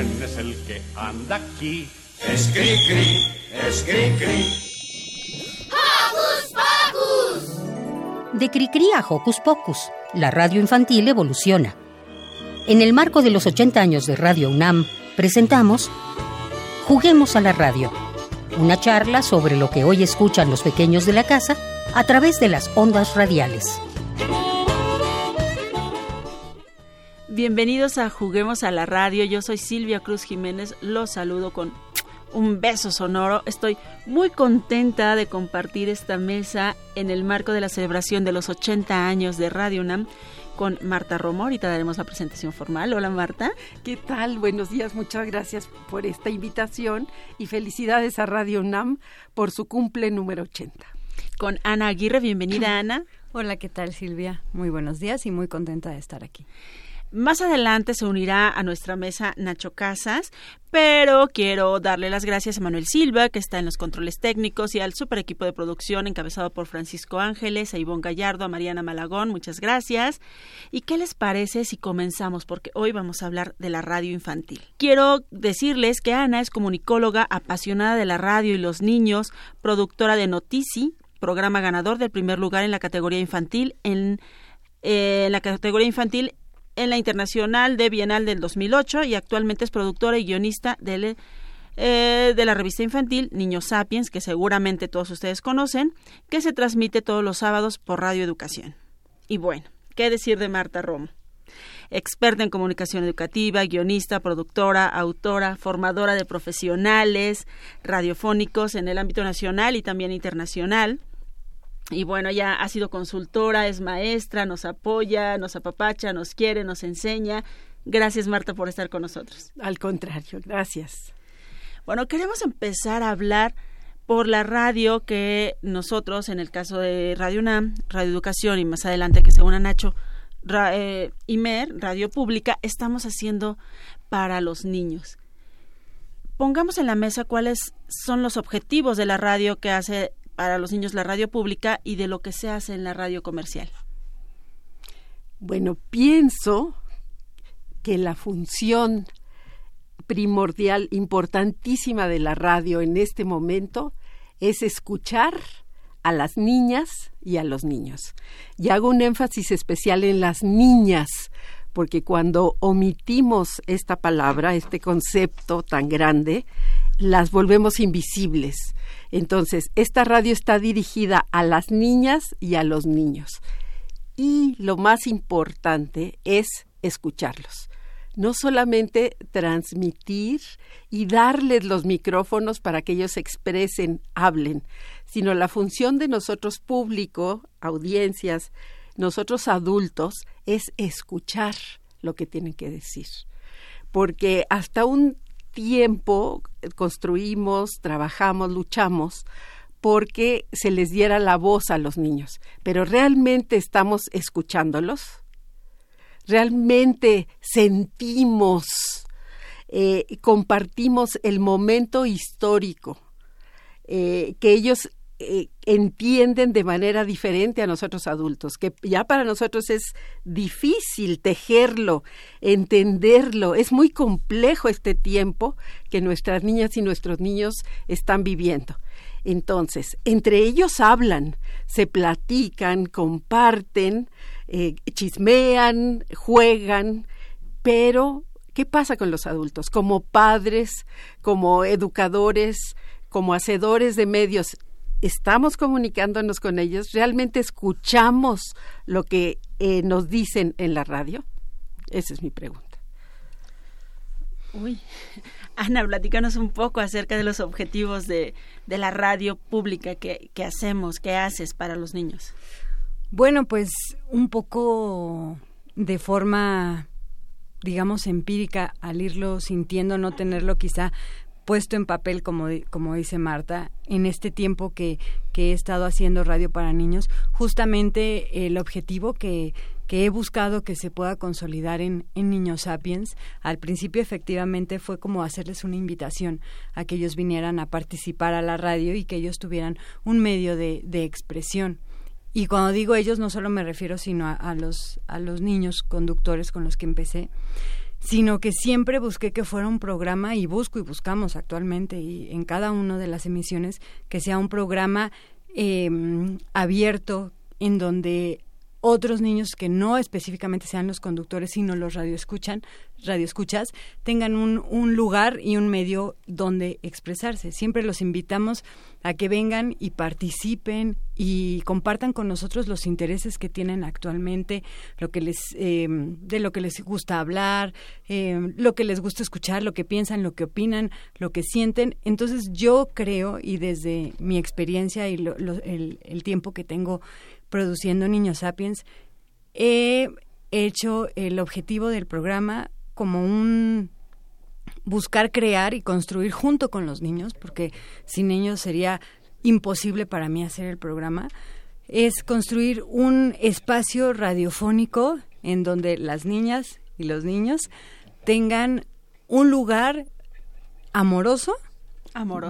¿Quién es el que anda aquí? Es cri cri, es cri cri. ¡Hocus Pocus! De Cricri a Hocus Pocus, la radio infantil evoluciona. En el marco de los 80 años de Radio UNAM, presentamos Juguemos a la radio, una charla sobre lo que hoy escuchan los pequeños de la casa a través de las ondas radiales. Bienvenidos a Juguemos a la Radio. Yo soy Silvia Cruz Jiménez. Los saludo con un beso sonoro. Estoy muy contenta de compartir esta mesa en el marco de la celebración de los 80 años de Radio UNAM con Marta Romo. Ahorita daremos la presentación formal. Hola Marta. ¿Qué tal? Buenos días. Muchas gracias por esta invitación y felicidades a Radio UNAM por su cumple número 80. Con Ana Aguirre. Bienvenida Ana. Hola, ¿qué tal Silvia? Muy buenos días y muy contenta de estar aquí. Más adelante se unirá a nuestra mesa Nacho Casas, pero quiero darle las gracias a Manuel Silva, que está en los controles técnicos, y al super equipo de producción encabezado por Francisco Ángeles, a Ivonne Gallardo, a Mariana Malagón. Muchas gracias. ¿Y qué les parece si comenzamos? Porque hoy vamos a hablar de la radio infantil. Quiero decirles que Ana es comunicóloga apasionada de la radio y los niños, productora de Notici, programa ganador del primer lugar en la categoría infantil en eh, la categoría infantil en la Internacional de Bienal del 2008 y actualmente es productora y guionista de, eh, de la revista infantil Niños Sapiens, que seguramente todos ustedes conocen, que se transmite todos los sábados por Radio Educación. Y bueno, ¿qué decir de Marta Romo? Experta en comunicación educativa, guionista, productora, autora, formadora de profesionales radiofónicos en el ámbito nacional y también internacional y bueno, ella ha sido consultora, es maestra, nos apoya, nos apapacha, nos quiere, nos enseña. Gracias, Marta, por estar con nosotros. Al contrario, gracias. Bueno, queremos empezar a hablar por la radio que nosotros, en el caso de Radio UNAM, Radio Educación y más adelante que se una Nacho, eh, IMER, Radio Pública, estamos haciendo para los niños. Pongamos en la mesa cuáles son los objetivos de la radio que hace para los niños la radio pública y de lo que se hace en la radio comercial? Bueno, pienso que la función primordial, importantísima de la radio en este momento es escuchar a las niñas y a los niños. Y hago un énfasis especial en las niñas, porque cuando omitimos esta palabra, este concepto tan grande, las volvemos invisibles. Entonces, esta radio está dirigida a las niñas y a los niños. Y lo más importante es escucharlos. No solamente transmitir y darles los micrófonos para que ellos expresen, hablen, sino la función de nosotros público, audiencias, nosotros adultos, es escuchar lo que tienen que decir. Porque hasta un tiempo construimos, trabajamos, luchamos porque se les diera la voz a los niños, pero realmente estamos escuchándolos, realmente sentimos, eh, compartimos el momento histórico eh, que ellos eh, entienden de manera diferente a nosotros adultos, que ya para nosotros es difícil tejerlo, entenderlo, es muy complejo este tiempo que nuestras niñas y nuestros niños están viviendo. Entonces, entre ellos hablan, se platican, comparten, eh, chismean, juegan, pero ¿qué pasa con los adultos? Como padres, como educadores, como hacedores de medios, estamos comunicándonos con ellos, realmente escuchamos lo que eh, nos dicen en la radio. Esa es mi pregunta. Uy, Ana, platícanos un poco acerca de los objetivos de, de la radio pública que, que hacemos, que haces para los niños. Bueno, pues un poco de forma digamos empírica al irlo sintiendo, no tenerlo quizá puesto en papel, como, como dice Marta, en este tiempo que, que he estado haciendo radio para niños, justamente el objetivo que, que he buscado que se pueda consolidar en, en Niños Sapiens, al principio efectivamente fue como hacerles una invitación a que ellos vinieran a participar a la radio y que ellos tuvieran un medio de, de expresión. Y cuando digo ellos no solo me refiero sino a, a, los, a los niños conductores con los que empecé, sino que siempre busqué que fuera un programa y busco y buscamos actualmente y en cada una de las emisiones que sea un programa em, abierto en donde otros niños que no específicamente sean los conductores, sino los radioescuchan, radioescuchas, tengan un, un lugar y un medio donde expresarse. Siempre los invitamos a que vengan y participen y compartan con nosotros los intereses que tienen actualmente, lo que les, eh, de lo que les gusta hablar, eh, lo que les gusta escuchar, lo que piensan, lo que opinan, lo que sienten. Entonces yo creo, y desde mi experiencia y el, el tiempo que tengo produciendo Niños Sapiens, he hecho el objetivo del programa como un buscar crear y construir junto con los niños, porque sin ellos sería imposible para mí hacer el programa, es construir un espacio radiofónico en donde las niñas y los niños tengan un lugar amoroso,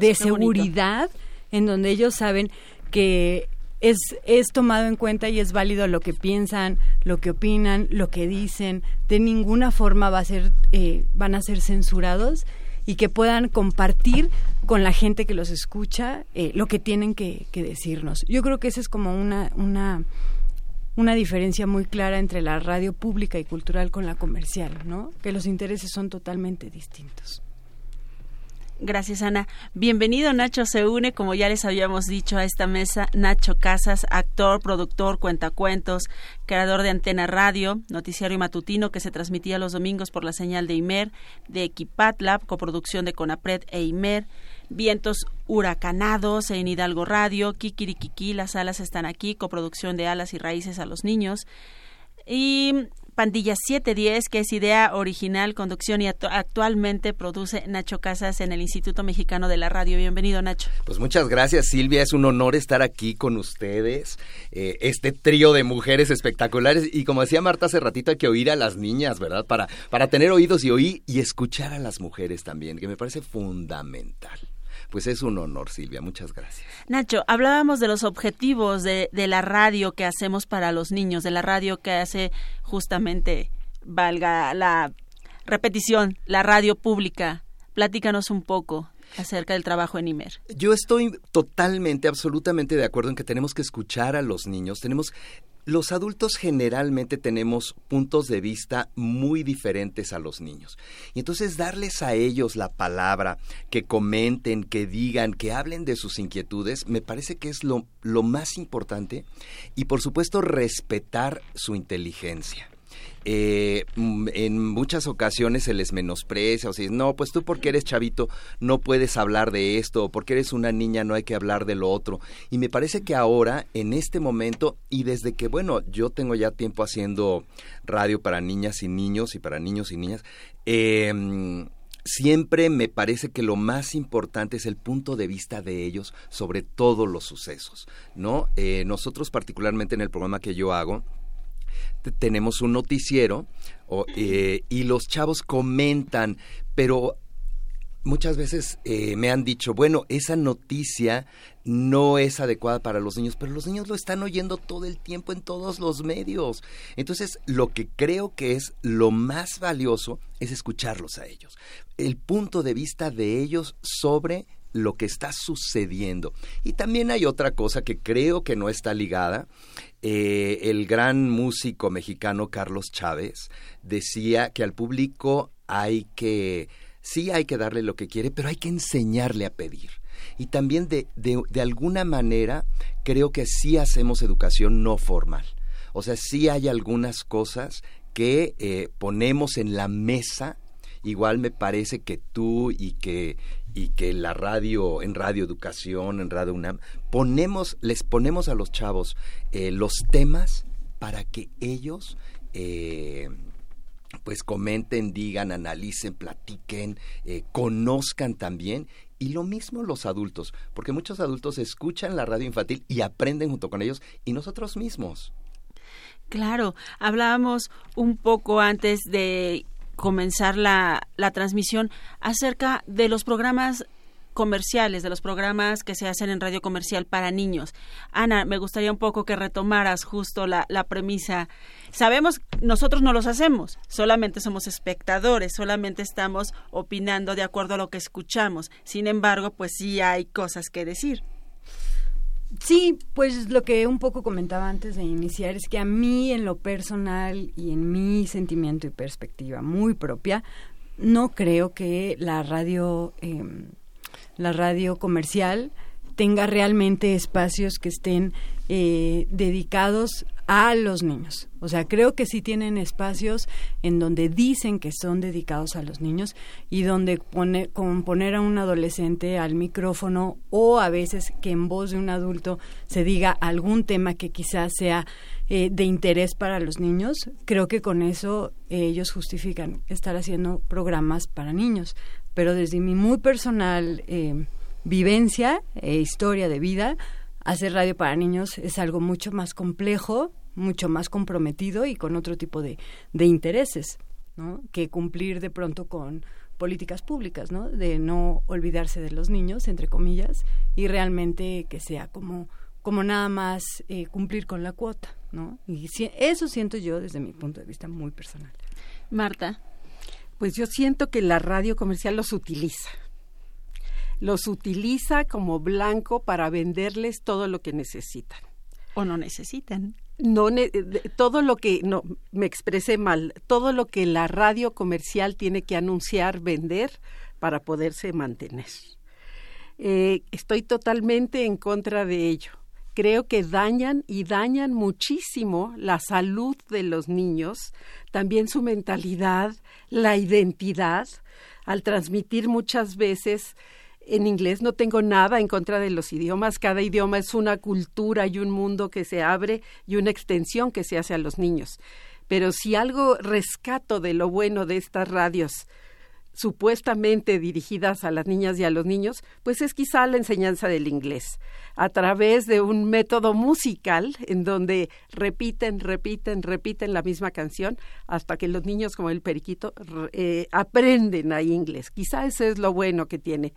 de seguridad, en donde ellos saben que es, es tomado en cuenta y es válido lo que piensan, lo que opinan, lo que dicen. De ninguna forma va a ser, eh, van a ser censurados y que puedan compartir con la gente que los escucha eh, lo que tienen que, decirnos. Yo creo que esa es como una, una, una diferencia muy clara entre la radio pública y cultural con la comercial, ¿no? Que los intereses son totalmente distintos. Gracias, Ana. Bienvenido, Nacho se une, como ya les habíamos dicho, a esta mesa. Nacho Casas, actor, productor, cuentacuentos, creador de Antena Radio, noticiario matutino que se transmitía los domingos por la señal de IMER, de Equipatlab, coproducción de Conapred e IMER, Vientos Huracanados en Hidalgo Radio, Kikirikiki, las alas están aquí, coproducción de Alas y Raíces a los Niños. Y Pandilla 710, que es idea original, conducción y actualmente produce Nacho Casas en el Instituto Mexicano de la Radio. Bienvenido, Nacho. Pues muchas gracias, Silvia. Es un honor estar aquí con ustedes. Eh, este trío de mujeres espectaculares. Y como decía Marta hace ratito, hay que oír a las niñas, ¿verdad? Para, para tener oídos y oír y escuchar a las mujeres también, que me parece fundamental. Pues es un honor, Silvia. Muchas gracias. Nacho, hablábamos de los objetivos de, de la radio que hacemos para los niños, de la radio que hace justamente, valga la repetición, la radio pública. Platícanos un poco acerca del trabajo en IMER. Yo estoy totalmente, absolutamente de acuerdo en que tenemos que escuchar a los niños, tenemos los adultos generalmente tenemos puntos de vista muy diferentes a los niños. Y entonces darles a ellos la palabra, que comenten, que digan, que hablen de sus inquietudes, me parece que es lo, lo más importante. Y por supuesto respetar su inteligencia. Eh, mm, en muchas ocasiones se les menosprecia o si no, pues tú porque eres chavito no puedes hablar de esto, o porque eres una niña no hay que hablar de lo otro. Y me parece que ahora, en este momento, y desde que, bueno, yo tengo ya tiempo haciendo radio para niñas y niños y para niños y niñas, em, siempre me parece que lo más importante es el punto de vista de ellos sobre todos los sucesos, ¿no? Eh, nosotros particularmente en el programa que yo hago, tenemos un noticiero eh, y los chavos comentan, pero muchas veces eh, me han dicho, bueno, esa noticia no es adecuada para los niños, pero los niños lo están oyendo todo el tiempo en todos los medios. Entonces, lo que creo que es lo más valioso es escucharlos a ellos. El punto de vista de ellos sobre lo que está sucediendo. Y también hay otra cosa que creo que no está ligada. Eh, el gran músico mexicano Carlos Chávez decía que al público hay que, sí hay que darle lo que quiere, pero hay que enseñarle a pedir. Y también de, de, alguna manera creo que sí hacemos educación no formal. O sea, sí hay algunas cosas que eh, ponemos en la mesa igual me parece que tú y que y que la radio, en Radio Educación, en Radio UNAM, ponemos, les ponemos a los chavos eh, los temas para que ellos eh, pues comenten, digan, analicen, platiquen, eh, conozcan también. Y lo mismo los adultos, porque muchos adultos escuchan la radio infantil y aprenden junto con ellos y nosotros mismos. Claro, hablábamos un poco antes de comenzar la, la transmisión acerca de los programas comerciales, de los programas que se hacen en radio comercial para niños. Ana, me gustaría un poco que retomaras justo la, la premisa. Sabemos, nosotros no los hacemos, solamente somos espectadores, solamente estamos opinando de acuerdo a lo que escuchamos. Sin embargo, pues sí hay cosas que decir. Sí, pues lo que un poco comentaba antes de iniciar es que a mí en lo personal y en mi sentimiento y perspectiva muy propia, no creo que la radio, eh, la radio comercial tenga realmente espacios que estén eh, dedicados a los niños. O sea, creo que sí tienen espacios en donde dicen que son dedicados a los niños y donde pone, con poner a un adolescente al micrófono o a veces que en voz de un adulto se diga algún tema que quizás sea eh, de interés para los niños, creo que con eso eh, ellos justifican estar haciendo programas para niños. Pero desde mi muy personal eh, vivencia e historia de vida, hacer radio para niños es algo mucho más complejo, mucho más comprometido y con otro tipo de, de intereses, ¿no? Que cumplir de pronto con políticas públicas, ¿no? De no olvidarse de los niños, entre comillas, y realmente que sea como, como nada más eh, cumplir con la cuota, ¿no? Y si, eso siento yo desde mi punto de vista muy personal. Marta. Pues yo siento que la radio comercial los utiliza, los utiliza como blanco para venderles todo lo que necesitan. O no necesitan. No, todo lo que, no, me expresé mal, todo lo que la radio comercial tiene que anunciar, vender para poderse mantener. Eh, estoy totalmente en contra de ello. Creo que dañan y dañan muchísimo la salud de los niños, también su mentalidad, la identidad, al transmitir muchas veces en inglés. No tengo nada en contra de los idiomas. Cada idioma es una cultura y un mundo que se abre y una extensión que se hace a los niños. Pero si algo rescato de lo bueno de estas radios supuestamente dirigidas a las niñas y a los niños, pues es quizá la enseñanza del inglés, a través de un método musical en donde repiten, repiten, repiten la misma canción hasta que los niños como el periquito eh, aprenden a inglés. Quizá eso es lo bueno que tiene.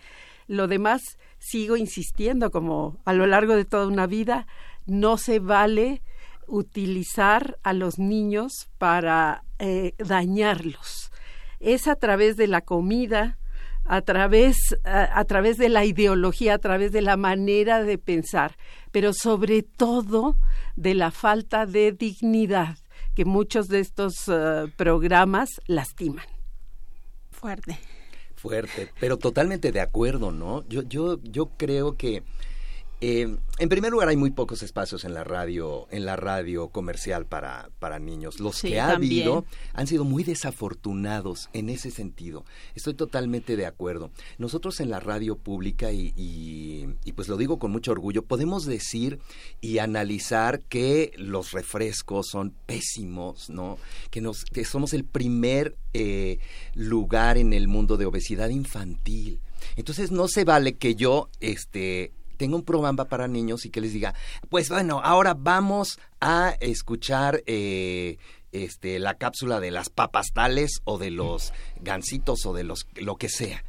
Lo demás, sigo insistiendo, como a lo largo de toda una vida, no se vale utilizar a los niños para eh, dañarlos. Es a través de la comida, a través, a, través de la ideología, a través de la manera de pensar, pero sobre todo de la falta de dignidad que muchos de estos uh, programas lastiman. Fuerte fuerte, pero totalmente de acuerdo, ¿no? Yo, yo, yo creo que eh, en primer lugar, hay muy pocos espacios en la radio, en la radio comercial para, para niños. Los sí, que ha también. habido han sido muy desafortunados en ese sentido. Estoy totalmente de acuerdo. Nosotros en la radio pública, y, y, y pues lo digo con mucho orgullo, podemos decir y analizar que los refrescos son pésimos, ¿no? Que, nos, que somos el primer eh, lugar en el mundo de obesidad infantil. Entonces no se vale que yo, este, tenga un programa para niños y que les diga, pues bueno, ahora vamos a escuchar eh, este, la cápsula de las papas tales o de los gansitos o de los lo que sea.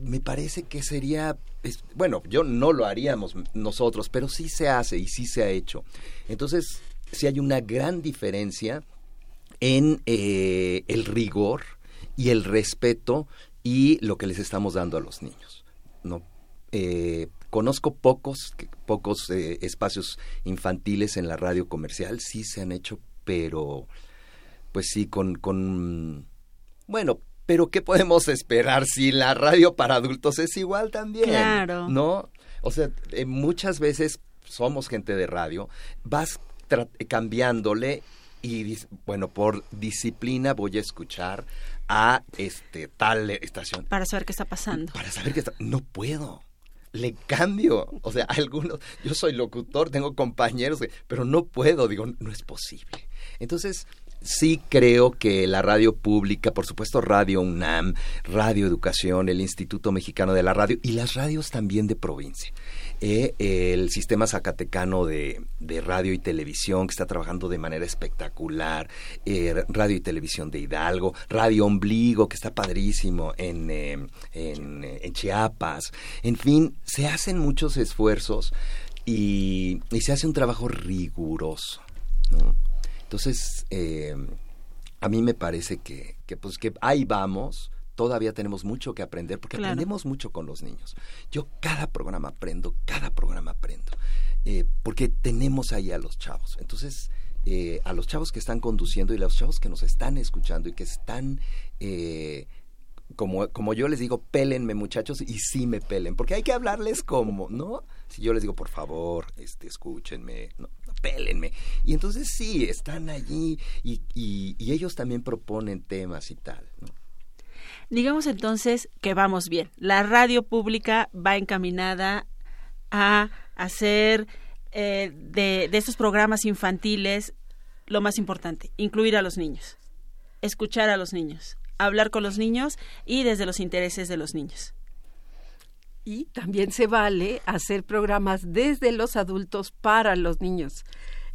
Me parece que sería, bueno, yo no lo haríamos nosotros, pero sí se hace y sí se ha hecho. Entonces, sí hay una gran diferencia en eh, el rigor y el respeto y lo que les estamos dando a los niños. ¿no? Eh, conozco pocos pocos eh, espacios infantiles en la radio comercial sí se han hecho pero pues sí con con bueno pero qué podemos esperar si la radio para adultos es igual también Claro. no o sea eh, muchas veces somos gente de radio vas cambiándole y bueno por disciplina voy a escuchar a este tal estación. Para saber qué está pasando. Para saber qué está no puedo le cambio. O sea, algunos, yo soy locutor, tengo compañeros, pero no puedo, digo, no es posible. Entonces, sí creo que la radio pública, por supuesto Radio UNAM, Radio Educación, el Instituto Mexicano de la Radio y las radios también de provincia. Eh, el sistema zacatecano de, radio y televisión que está trabajando de manera espectacular, eh, radio y televisión de Hidalgo, Radio Ombligo que está padrísimo en, eh, en, en, Chiapas, en fin, se hacen muchos esfuerzos y, y se hace un trabajo riguroso. ¿no? Entonces, eh, a mí me parece que, que, pues, que ahí vamos. Todavía tenemos mucho que aprender porque aprendemos mucho con los niños. Yo cada programa aprendo, cada programa aprendo. Eh, porque tenemos ahí a los chavos. Entonces, eh, a los chavos que están conduciendo y a los chavos que nos están escuchando y que están como, como yo les digo, pélenme muchachos y sí me pelen, porque hay que hablarles como, ¿no? Si yo les digo, por favor, este, escúchenme, no, pélenme. Y entonces sí, están allí y, y, ellos también proponen temas y tal, ¿no? Digamos entonces que vamos bien. La radio pública va encaminada a hacer eh, de, de estos programas infantiles lo más importante, incluir a los niños, escuchar a los niños, hablar con los niños y desde los intereses de los niños. Y también se vale hacer programas desde los adultos para los niños.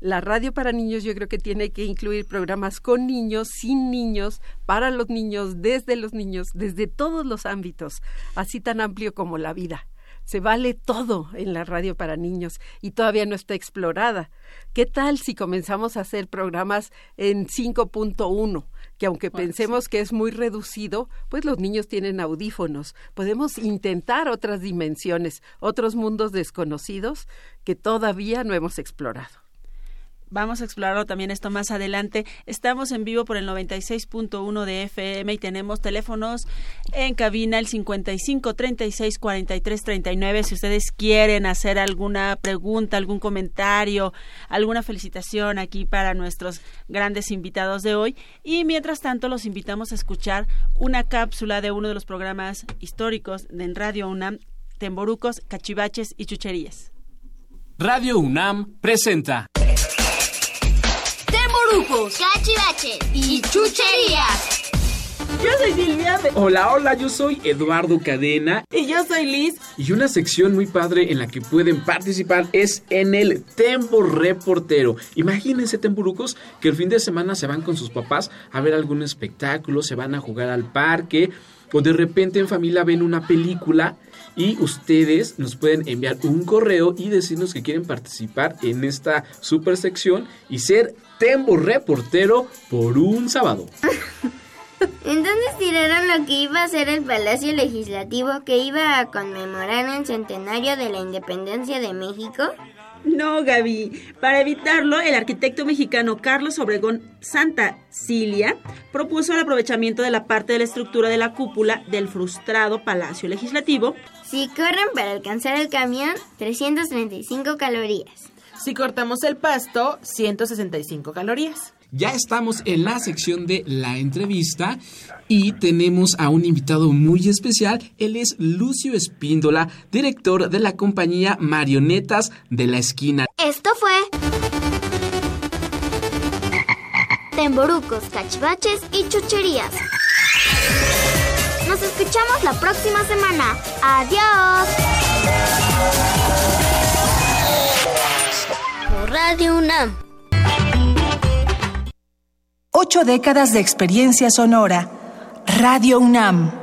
La radio para niños yo creo que tiene que incluir programas con niños, sin niños, para los niños, desde los niños, desde todos los ámbitos, así tan amplio como la vida. Se vale todo en la radio para niños y todavía no está explorada. ¿Qué tal si comenzamos a hacer programas en 5.1? Que aunque pensemos que es muy reducido, pues los niños tienen audífonos. Podemos intentar otras dimensiones, otros mundos desconocidos que todavía no hemos explorado. Vamos a explorarlo también esto más adelante. Estamos en vivo por el 96.1 de FM y tenemos teléfonos en cabina el 55 36 43 39. Si ustedes quieren hacer alguna pregunta, algún comentario, alguna felicitación aquí para nuestros grandes invitados de hoy. Y mientras tanto, los invitamos a escuchar una cápsula de uno de los programas históricos de Radio UNAM, Temborucos, Cachivaches y Chucherías. Radio UNAM presenta cachivaches y chucherías. Yo soy Silvia. Hola, hola, yo soy Eduardo Cadena. Y yo soy Liz. Y una sección muy padre en la que pueden participar es en el Tempo Reportero. Imagínense, tempurucos, que el fin de semana se van con sus papás a ver algún espectáculo, se van a jugar al parque, o de repente en familia ven una película y ustedes nos pueden enviar un correo y decirnos que quieren participar en esta super sección y ser Tembo reportero por un sábado. Entonces tiraron lo que iba a ser el Palacio Legislativo que iba a conmemorar el centenario de la independencia de México. No, Gaby. Para evitarlo, el arquitecto mexicano Carlos Obregón Santa Cilia propuso el aprovechamiento de la parte de la estructura de la cúpula del frustrado Palacio Legislativo. Si corren para alcanzar el camión, 335 calorías. Si cortamos el pasto, 165 calorías. Ya estamos en la sección de la entrevista y tenemos a un invitado muy especial. Él es Lucio Espíndola, director de la compañía Marionetas de la Esquina. Esto fue Temborucos, Cachivaches y Chucherías. Nos escuchamos la próxima semana. Adiós. Radio UNAM. Ocho décadas de experiencia sonora. Radio UNAM.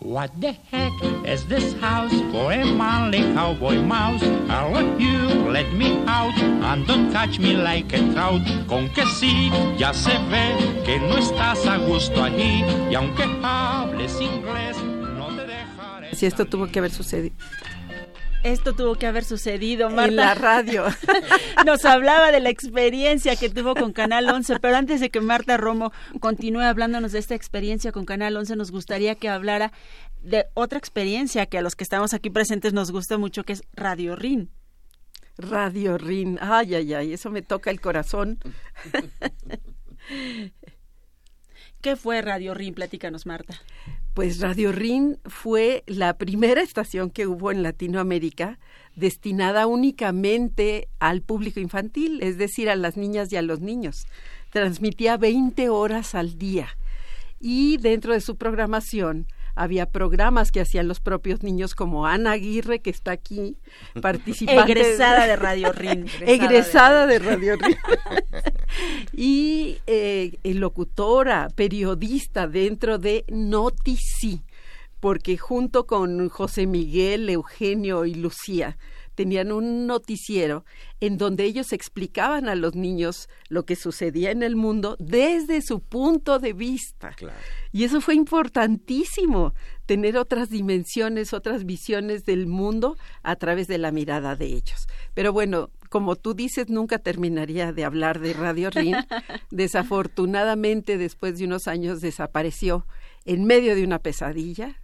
What the heck is this house for a cowboy mouse? I want you, let me out, and don't catch me like a trout. Con que sí, ya se ve que no estás a gusto allí, y aunque hables inglés, no te dejaré. Si esto tuvo que haber sucedido. Esto tuvo que haber sucedido, Marta. En la radio. Nos hablaba de la experiencia que tuvo con Canal 11, pero antes de que Marta Romo continúe hablándonos de esta experiencia con Canal 11, nos gustaría que hablara de otra experiencia que a los que estamos aquí presentes nos gusta mucho, que es Radio RIN. Radio RIN, ay, ay, ay, eso me toca el corazón. ¿Qué fue Radio RIN? Platícanos, Marta. Pues Radio RIN fue la primera estación que hubo en Latinoamérica destinada únicamente al público infantil, es decir, a las niñas y a los niños. Transmitía 20 horas al día y dentro de su programación había programas que hacían los propios niños como Ana Aguirre que está aquí participando egresada de Radio RIN egresada, de, Radio RIN. Y eh, locutora periodista dentro de Notici porque junto con José Miguel Eugenio y Lucía tenían un noticiero en donde ellos explicaban a los niños lo que sucedía en el mundo desde su punto de vista. Y eso fue importantísimo, tener otras dimensiones, otras visiones del mundo a través de la mirada de ellos. Pero bueno, como tú dices, nunca terminaría de hablar de Radio Rin. Desafortunadamente, después de unos años desapareció en medio de una pesadilla,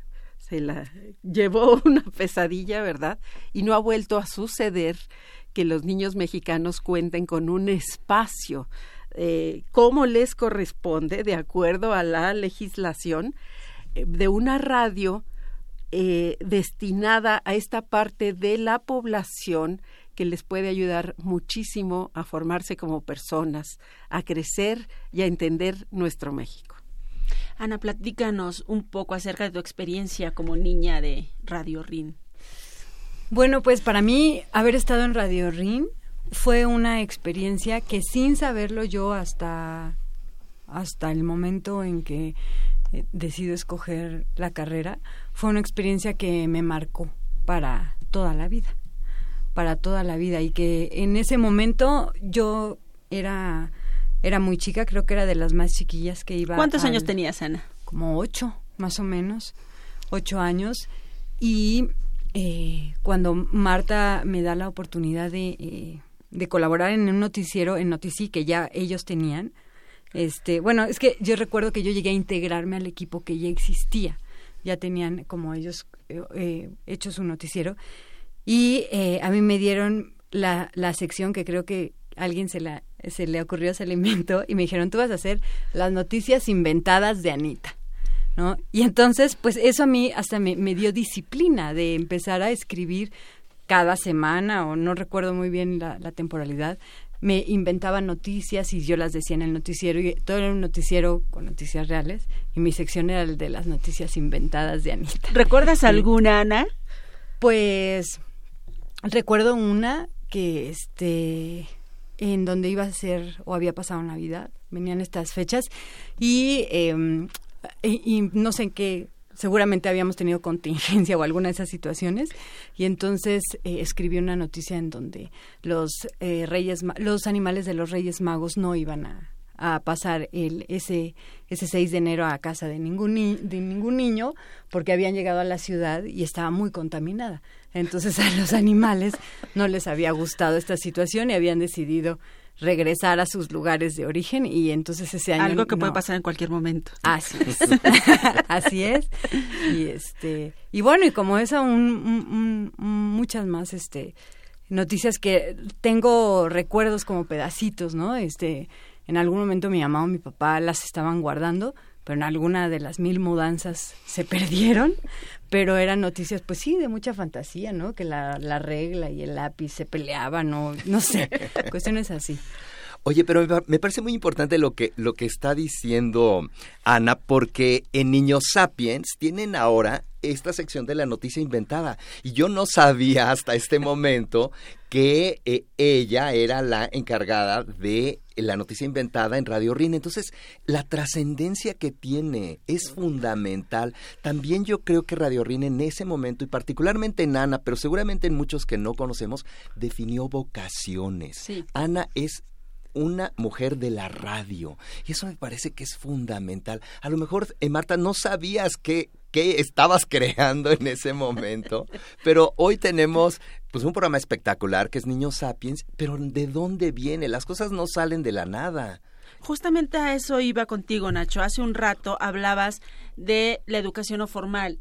se la llevó una pesadilla, ¿verdad? Y no ha vuelto a suceder que los niños mexicanos cuenten con un espacio eh, como les corresponde, de acuerdo a la legislación, eh, de una radio eh, destinada a esta parte de la población que les puede ayudar muchísimo a formarse como personas, a crecer y a entender nuestro México. Ana, platícanos un poco acerca de tu experiencia como niña de Radio RIN. Bueno, pues para mí haber estado en Radio RIN fue una experiencia que sin saberlo yo hasta hasta el momento en que eh, decido escoger la carrera, fue una experiencia que me marcó para toda la vida, para toda la vida y que en ese momento yo era era muy chica, creo que era de las más chiquillas que iba. ¿Cuántos años tenías, Ana? Como ocho, más o menos, ocho años. Y eh, cuando Marta me da la oportunidad de, eh, de colaborar en un noticiero, en Notici, que ya ellos tenían, este, bueno, es que yo recuerdo que yo llegué a integrarme al equipo que ya existía. Ya tenían como ellos eh, hecho su noticiero. Y a mí me dieron la, la sección que creo que alguien se, la, se le ocurrió, se le inventó y me dijeron, tú vas a hacer las noticias inventadas de Anita. ¿No? Y entonces, pues eso a mí hasta me, dio disciplina de empezar a escribir cada semana, o no recuerdo muy bien la, temporalidad, me inventaba noticias y yo las decía en el noticiero, y todo era un noticiero con noticias reales, y mi sección era el de las noticias inventadas de Anita. ¿Recuerdas alguna, Ana? Pues recuerdo una que este en donde iba a ser o había pasado Navidad, venían estas fechas y, em, y, no sé en qué seguramente habíamos tenido contingencia o alguna de esas situaciones. Y entonces eh, escribí una noticia en donde los eh, reyes los animales de los reyes magos no iban a, a pasar el ese ese 6 de enero a casa de ningún de ningún niño porque habían llegado a la ciudad y estaba muy contaminada. Entonces a los animales no les había gustado esta situación y habían decidido regresar a sus lugares de origen y entonces ese año algo que puede pasar en cualquier momento. Así es. Así es. Y este y bueno y como esa un, muchas más este noticias que tengo recuerdos como pedacitos no este en algún momento mi mamá o mi papá las estaban guardando pero en alguna de las mil mudanzas se perdieron, pero eran noticias, pues sí, de mucha fantasía, ¿no? Que la, la regla y el lápiz se peleaban, no, no sé, cuestiones así. Oye, pero me, parece muy importante lo que, lo que está diciendo Ana, porque en Niños Sapiens tienen ahora esta sección de la noticia inventada. Y yo no sabía hasta este momento que eh, ella era la encargada de la noticia inventada en Radio RIN. Entonces, la trascendencia que tiene es fundamental. También yo creo que Radio RIN en ese momento, y particularmente en Ana, pero seguramente en muchos que no conocemos, definió vocaciones. Ana es una mujer de la radio. Y eso me parece que es fundamental. A lo mejor, eh, Marta, no sabías que qué estabas creando en ese momento. Pero hoy tenemos pues un programa espectacular que es Niños Sapiens, pero ¿de dónde viene? Las cosas no salen de la nada. Justamente a eso iba contigo, Nacho. Hace un rato hablabas de la educación no formal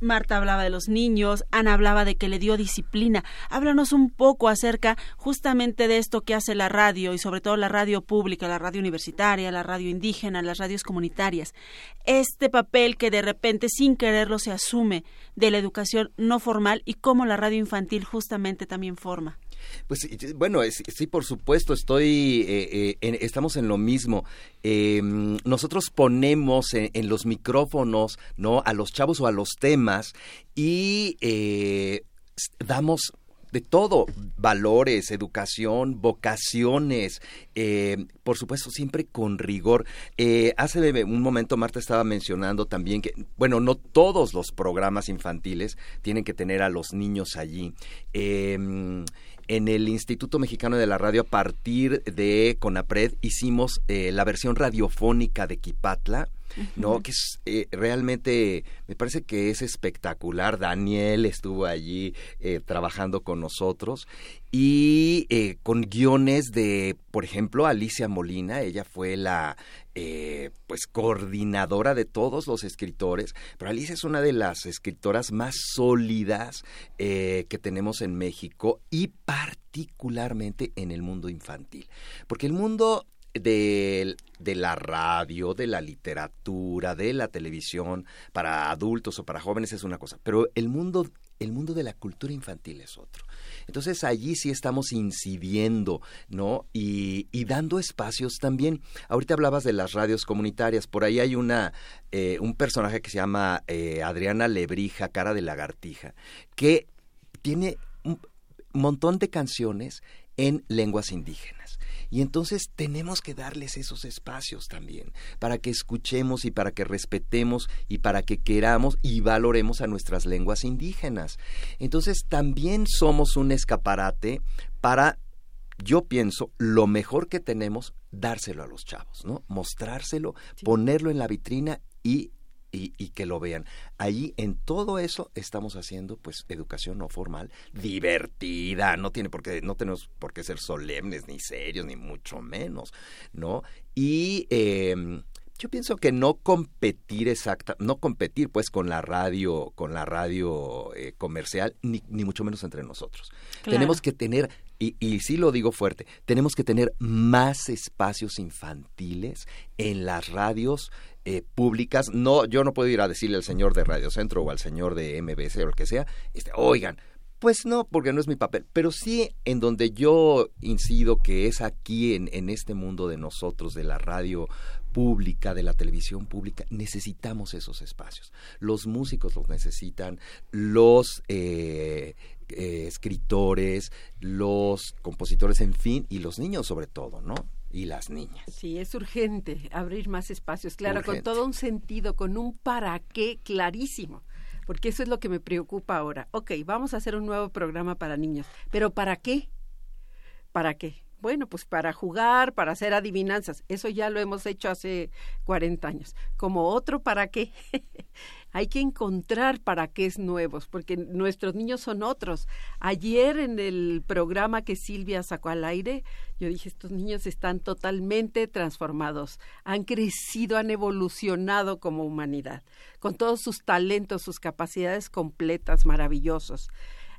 Marta hablaba de los niños, Ana hablaba de que le dio disciplina. Háblanos un poco acerca justamente de esto que hace la radio y sobre todo la radio pública, la radio universitaria, la radio indígena, las radios comunitarias. Este papel que de repente sin quererlo se asume de la educación no formal y cómo la radio infantil justamente también forma. Pues bueno, sí, por supuesto, estoy, eh, eh, estamos en lo mismo. Em, nosotros ponemos en, los micrófonos, ¿no? A los chavos o a los temas y eh, damos de todo, valores, educación, vocaciones, por supuesto siempre con rigor. hace un momento Marta estaba mencionando también que, bueno, no todos los programas infantiles tienen que tener a los niños allí. Em, en el Instituto Mexicano de la Radio, a partir de CONAPRED, hicimos eh, la versión radiofónica de Quipatla, ¿no? Que es eh, realmente, me parece que es espectacular. Daniel estuvo allí eh, trabajando con nosotros y con guiones de, por ejemplo, Alicia Molina, ella fue la eh, pues coordinadora de todos los escritores, pero Alicia es una de las escritoras más sólidas eh, que tenemos en México y particularmente en el mundo infantil, porque el mundo de, de, la radio, de la literatura, de la televisión, para adultos o para jóvenes es una cosa, pero el mundo, el mundo de la cultura infantil es otro. Entonces allí sí estamos incidiendo, ¿no? Y, dando espacios también. Ahorita hablabas de las radios comunitarias, por ahí hay una, eh, un personaje que se llama eh, Adriana Lebrija, cara de lagartija, que tiene un montón de canciones en lenguas indígenas. Y entonces tenemos que darles esos espacios también, para que escuchemos y para que respetemos y para que queramos y valoremos a nuestras lenguas indígenas. Entonces también somos un escaparate para yo pienso, lo mejor que tenemos, dárselo a los chavos, ¿no? Mostrárselo, ponerlo en la vitrina y y, que lo vean. Allí en todo eso estamos haciendo pues educación no formal, divertida, no tiene por qué, no tenemos por qué ser solemnes ni serios ni mucho menos, ¿no? Y em, yo pienso que no competir exacta, no competir pues con la radio, con la radio eh, comercial, ni, ni, mucho menos entre nosotros. Tenemos que tener, y, y sí lo digo fuerte, tenemos que tener más espacios infantiles en las radios eh, públicas. No, yo no puedo ir a decirle al señor de Radio Centro o al señor de MBC o lo que sea, este, oigan, pues no, porque no es mi papel, pero sí en donde yo incido que es aquí en, en este mundo de nosotros, de la radio pública, de la televisión pública, necesitamos esos espacios. Los músicos los necesitan, los eh, eh, escritores, los compositores, en fin, y los niños sobre todo, ¿no? Y las niñas. Sí, es urgente abrir más espacios, claro, con todo un sentido, con un para qué clarísimo, porque eso es lo que me preocupa ahora. Ok, vamos a hacer un nuevo programa para niños, pero ¿para qué? ¿Para qué? Bueno, pues para jugar, para hacer adivinanzas. Eso ya lo hemos hecho hace 40 años. Como otro, ¿para qué? hay que encontrar para qué es nuevos, porque nuestros niños son otros. Ayer en el programa que Silvia sacó al aire, yo dije, estos niños están totalmente transformados, han crecido, han evolucionado como humanidad, con todos sus talentos, sus capacidades completas, maravillosos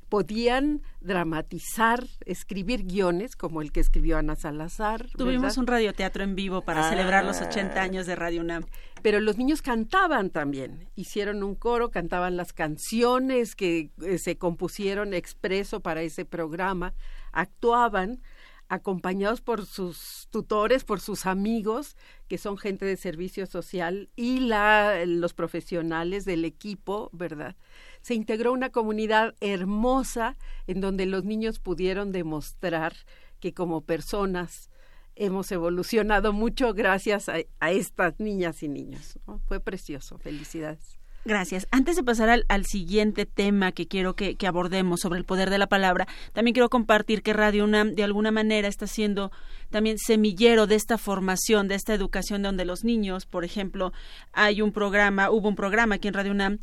podían dramatizar, escribir guiones como el que escribió Ana Salazar. Tuvimos un radioteatro en vivo para celebrar los 80 ah. años de Radio UNAM. Pero los niños cantaban también, hicieron un coro, cantaban las canciones que eh, se compusieron expreso para ese programa, actuaban acompañados por sus tutores, por sus amigos, que son gente de servicio social, y la, los profesionales del equipo, ¿verdad? Se integró una comunidad hermosa en donde los niños pudieron demostrar que como personas hemos evolucionado mucho gracias a, estas niñas y niños. Fue precioso, felicidades. Gracias. Antes de pasar al, siguiente tema que quiero que, abordemos sobre el poder de la palabra, también quiero compartir que Radio UNAM de alguna manera está siendo también semillero de esta formación, de esta educación donde los niños, por ejemplo, hay un programa, hubo un programa aquí en Radio UNAM,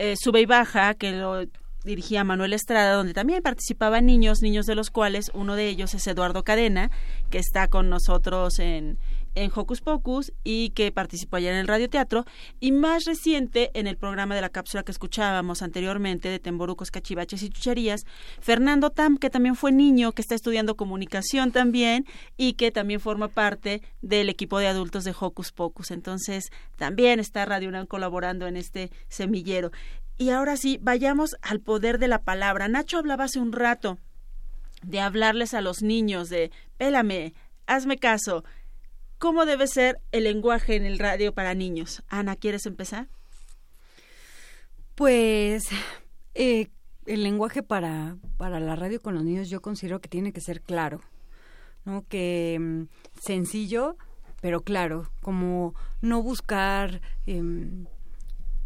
eh, Sube y Baja, que lo dirigía Manuel Estrada, donde también participaban niños, niños de los cuales uno de ellos es Eduardo Cadena, que está con nosotros en, en Hocus Pocus y que participó ayer en el radioteatro y más reciente en el programa de la cápsula que escuchábamos anteriormente de Temborucos, Cachivaches y Chucherías, Fernando Tam, que también fue niño, que está estudiando comunicación también y que también forma parte del equipo de adultos de Hocus Pocus. Entonces, también está Radio UNAM colaborando en este semillero. Y ahora sí, vayamos al poder de la palabra. Nacho hablaba hace un rato de hablarles a los niños de, pélame, hazme caso, ¿Cómo debe ser el lenguaje en el radio para niños? Ana, ¿quieres empezar? Pues eh, el lenguaje para, para la radio con los niños yo considero que tiene que ser claro, ¿no? Que mm, sencillo, pero claro, como no buscar em,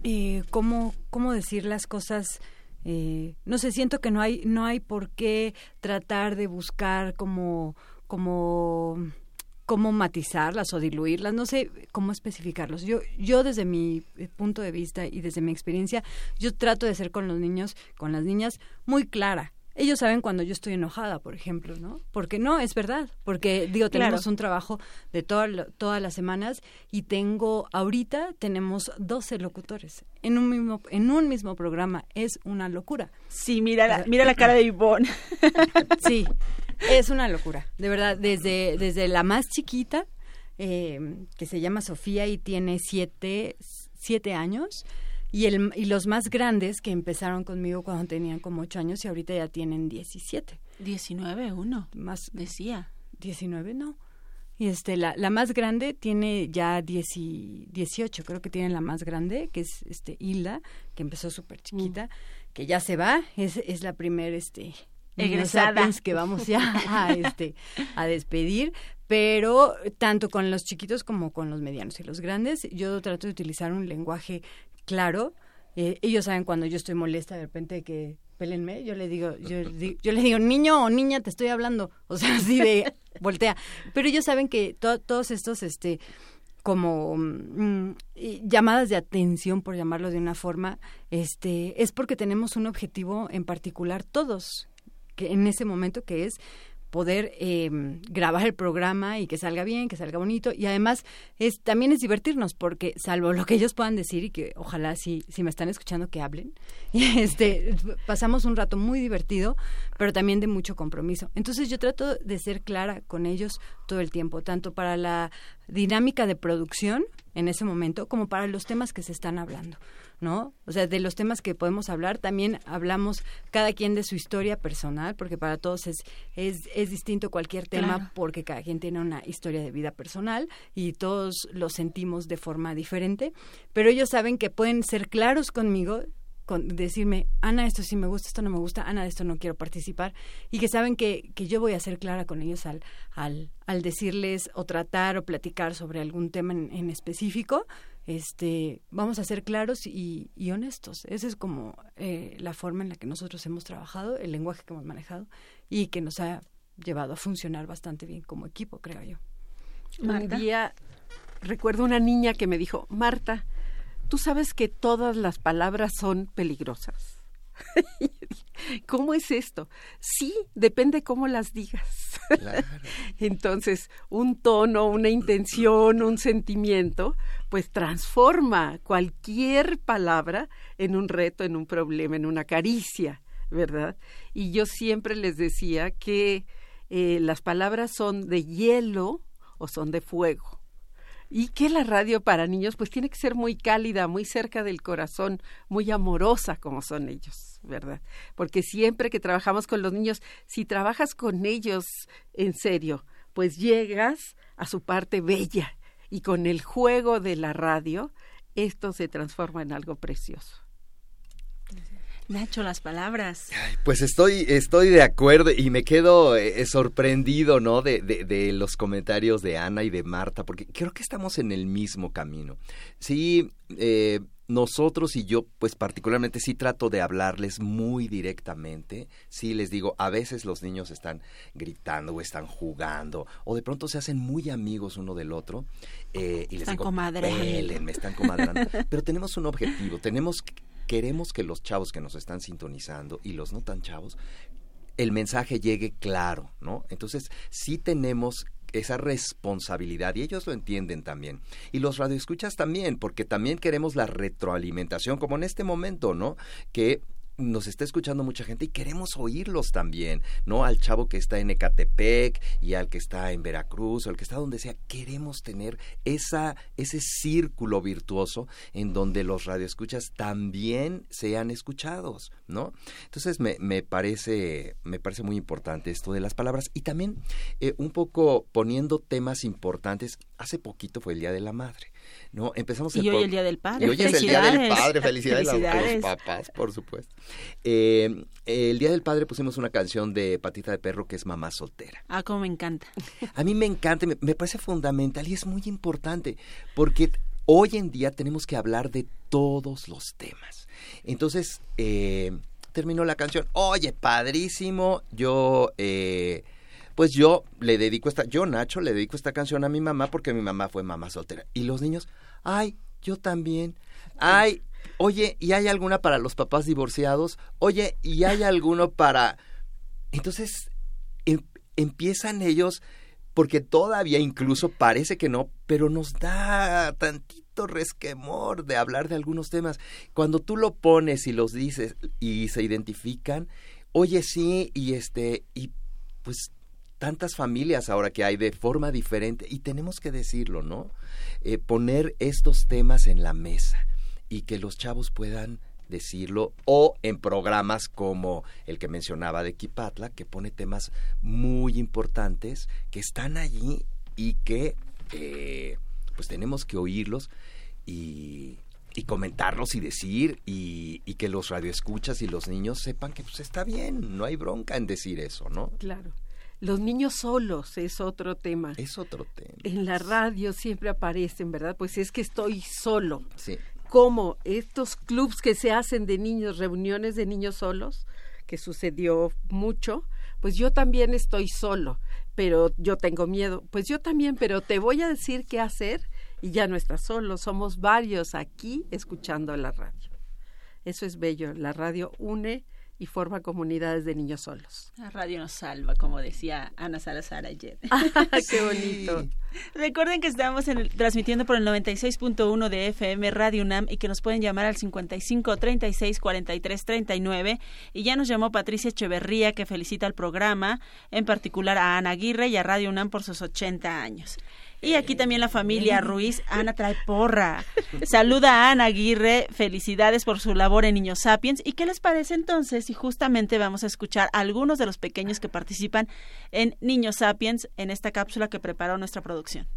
eh, cómo, cómo decir las cosas eh, no sé, siento que no hay, no hay por qué tratar de buscar como, como cómo matizarlas o diluirlas, no sé cómo especificarlos. Yo, yo desde mi eh, punto de vista y desde mi experiencia, yo trato de ser con los niños, con las niñas, muy clara. Ellos saben cuando yo estoy enojada, por ejemplo, ¿no? Porque no, es verdad. Porque, digo, tenemos un trabajo de todas las semanas y tengo, ahorita tenemos 12 locutores en un mismo, en un mismo programa. Es una locura. Sí, mira la, mira la cara de Ivonne. sí, es una locura, de verdad, desde, desde la más chiquita, eh, que se llama Sofía y tiene siete, siete años, y, el, y los más grandes que empezaron conmigo cuando tenían como ocho años y ahorita ya tienen diecisiete. Diecinueve, uno. Más decía. Diecinueve, no. Y este, la, la más grande tiene ya dieciocho, creo que tiene la más grande, que es este Hilda, que empezó súper chiquita, mm. que ya se va, es, es la primera este, egresada. que vamos ya a este a despedir pero tanto con los chiquitos como con los medianos y los grandes yo trato de utilizar un lenguaje claro. Eh, ellos saben cuando yo estoy molesta de repente que pélenme yo le digo yo, yo le digo niño o niña te estoy hablando o sea así de voltea. Pero ellos saben que todos estos este como mm, llamadas de atención por llamarlo de una forma este es porque tenemos un objetivo en particular todos que en ese momento que es poder eh, grabar el programa y que salga bien, que salga bonito. Y además es también es divertirnos porque salvo lo que ellos puedan decir y que ojalá si si me están escuchando que hablen. Este pasamos un rato muy divertido pero también de mucho compromiso entonces yo trato de ser clara con ellos todo el tiempo tanto para la dinámica de producción en ese momento como para los temas que se están hablando ¿no? O sea, de los temas que podemos hablar, también hablamos cada quien de su historia personal, porque para todos es, es, es distinto cualquier tema, porque cada quien tiene una historia de vida personal y todos lo sentimos de forma diferente, pero ellos saben que pueden ser claros conmigo con decirme, Ana, esto sí me gusta, esto no me gusta, Ana, de esto no quiero participar, y que saben que, que yo voy a ser clara con ellos al, al, al decirles o tratar o platicar sobre algún tema en, en específico, este, vamos a ser claros y, honestos. Esa es como eh, la forma en la que nosotros hemos trabajado, el lenguaje que hemos manejado y que nos ha llevado a funcionar bastante bien como equipo, creo yo. Un día recuerdo una niña que me dijo, Marta, tú sabes que todas las palabras son peligrosas. ¿Cómo es esto? Sí, depende cómo las digas. Entonces, un tono, una intención, un sentimiento, pues transforma cualquier palabra en un reto, en un problema, en una caricia, ¿verdad? Y yo siempre les decía que eh, las palabras son de hielo o son de fuego. Y que la radio para niños pues tiene que ser muy cálida, muy cerca del corazón, muy amorosa como son ellos, ¿verdad? Porque siempre que trabajamos con los niños, si trabajas con ellos en serio, pues llegas a su parte bella y con el juego de la radio, esto se transforma en algo precioso. Nacho, las palabras. Pues estoy, estoy de acuerdo y me quedo eh, sorprendido, ¿no? De, de, los comentarios de Ana y de Marta, porque creo que estamos en el mismo camino. Sí, eh, nosotros y yo, pues particularmente sí trato de hablarles muy directamente. Sí les digo, a veces los niños están gritando o están jugando o de pronto se hacen muy amigos uno del otro eh, y les están digo, comadrando. me están comadrando. Pero tenemos un objetivo, tenemos queremos que los chavos que nos están sintonizando y los no tan chavos, el mensaje llegue claro, ¿no? Entonces, sí tenemos esa responsabilidad y ellos lo entienden también. Y los radioescuchas también, porque también queremos la retroalimentación, como en este momento, ¿no? Que nos está escuchando mucha gente y queremos oírlos también, ¿no? Al chavo que está en Ecatepec y al que está en Veracruz o al que está donde sea, queremos tener esa, ese círculo virtuoso en donde los radioescuchas también sean escuchados, ¿no? Entonces me, me, parece, me parece muy importante esto de las palabras y también eh, un poco poniendo temas importantes. Hace poquito fue el Día de la Madre. ¿No? Empezamos y hoy el Día del Padre. Y hoy es el Día del Padre. Felicidades, A, los papás, por supuesto. Eh, el Día del Padre pusimos una canción de Patita de Perro que es Mamá Soltera. Ah, como me encanta. A mí me encanta, me, me parece fundamental y es muy importante porque hoy en día tenemos que hablar de todos los temas. Entonces, eh, terminó la canción. Oye, padrísimo. Yo... Eh, pues yo le dedico esta, yo Nacho le dedico esta canción a mi mamá porque mi mamá fue mamá soltera. Y los niños, ay, yo también. Ay, oye, ¿y hay alguna para los papás divorciados? Oye, ¿y hay alguno para... Entonces em, empiezan ellos, porque todavía incluso parece que no, pero nos da tantito resquemor de hablar de algunos temas. Cuando tú lo pones y los dices y se identifican, oye, sí, y este, y pues tantas familias ahora que hay de forma diferente y tenemos que decirlo, ¿no? Eh, poner estos temas en la mesa y que los chavos puedan decirlo o en programas como el que mencionaba de Kipatla que pone temas muy importantes que están allí y que eh, pues tenemos que oírlos y, y comentarlos y decir y, y, que los radioescuchas y los niños sepan que pues está bien, no hay bronca en decir eso, ¿no? Claro. Los niños solos es otro tema. Es otro tema. En la radio siempre aparecen, ¿verdad? Pues es que estoy solo. Sí. Como estos clubs que se hacen de niños, reuniones de niños solos, que sucedió mucho, pues yo también estoy solo, pero yo tengo miedo. Pues yo también, pero te voy a decir qué hacer y ya no estás solo. Somos varios aquí escuchando la radio. Eso es bello. La radio une y forma comunidades de niños solos. La radio nos salva, como decía Ana Salazar ayer. ¡Qué bonito! Recuerden que estamos transmitiendo por el 96.1 de FM Radio UNAM y que nos pueden llamar al 55 36 43 39. Y ya nos llamó Patricia Echeverría, que felicita al programa, en particular a Ana Aguirre y a Radio UNAM por sus 80 años. Y aquí también la familia Ruiz, Ana trae porra. Saluda a Ana Aguirre, felicidades por su labor en Niños Sapiens. ¿Y qué les parece entonces si justamente vamos a escuchar a algunos de los pequeños que participan en Niños Sapiens en esta cápsula que preparó nuestra producción?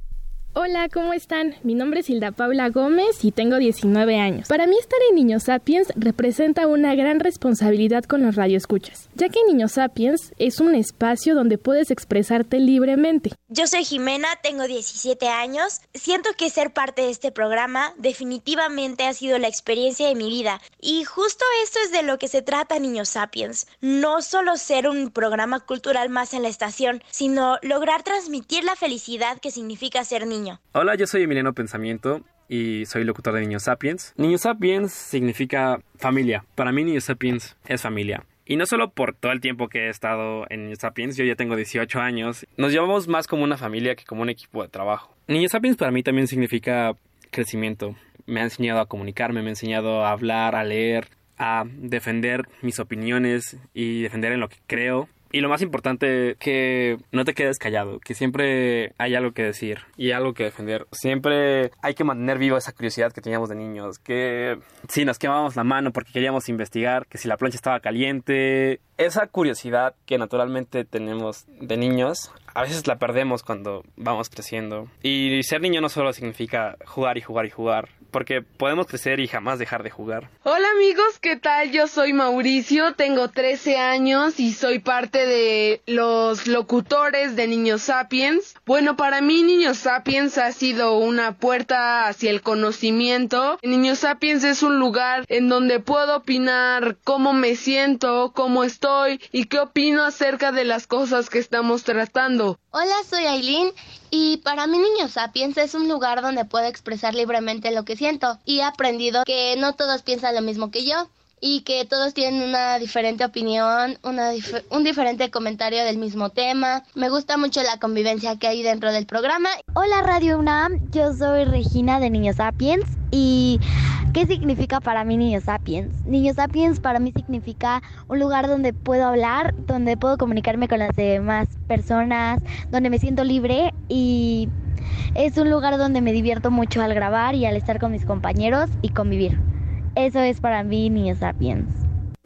Hola, ¿cómo están? Mi nombre es Hilda Paula Gómez y tengo 19 años. Para mí estar en Niños Sapiens representa una gran responsabilidad con los radioescuchas, ya que Niños Sapiens es un espacio donde puedes expresarte libremente. Yo soy Jimena, tengo 17 años. Siento que ser parte de este programa definitivamente ha sido la experiencia de mi vida. Y justo esto es de lo que se trata Niños Sapiens. No solo ser un programa cultural más en la estación, sino lograr transmitir la felicidad que significa ser niño. Hola, yo soy Emiliano Pensamiento y soy locutor de Niños Sapiens. Niños Sapiens significa familia. Para mí Niños Sapiens es familia. Y no solo por todo el tiempo que he estado en Niños Sapiens, yo ya tengo 18 años, nos llevamos más como una familia que como un equipo de trabajo. Niños Sapiens para mí también significa crecimiento. Me ha enseñado a comunicarme, me ha enseñado a hablar, a leer, a defender mis opiniones y defender en lo que creo Y lo más importante, que no te quedes callado, que siempre hay algo que decir y algo que defender. Siempre hay que mantener viva esa curiosidad que teníamos de niños, que si nos quemábamos la mano porque queríamos investigar, que si la plancha estaba caliente, esa curiosidad que naturalmente tenemos de niños, a veces la perdemos cuando vamos creciendo. Y ser niño no solo significa jugar y jugar y jugar, porque podemos crecer y jamás dejar de jugar. Hola amigos, ¿qué tal? Yo soy Mauricio, tengo 13 años y soy parte de los locutores de Niños Sapiens. Bueno, para mí Niños Sapiens ha sido una puerta hacia el conocimiento. Niños Sapiens es un lugar en donde puedo opinar cómo me siento, cómo estoy y qué opino acerca de las cosas que estamos tratando. Hola, soy Aileen y para mí Niños Sapiens es un lugar donde puedo expresar libremente lo que siento y he aprendido que no todos piensan lo mismo que yo y que todos tienen una diferente opinión, una un diferente comentario del mismo tema. Me gusta mucho la convivencia que hay dentro del programa. Hola Radio UNAM, yo soy Regina de Niños Sapiens y ¿qué significa para mí Niños Sapiens? Niños Sapiens para mí significa un lugar donde puedo hablar, donde puedo comunicarme con las demás personas, donde me siento libre y es un lugar donde me divierto mucho al grabar y al estar con mis compañeros y convivir. Eso es para mí Niños Sapiens.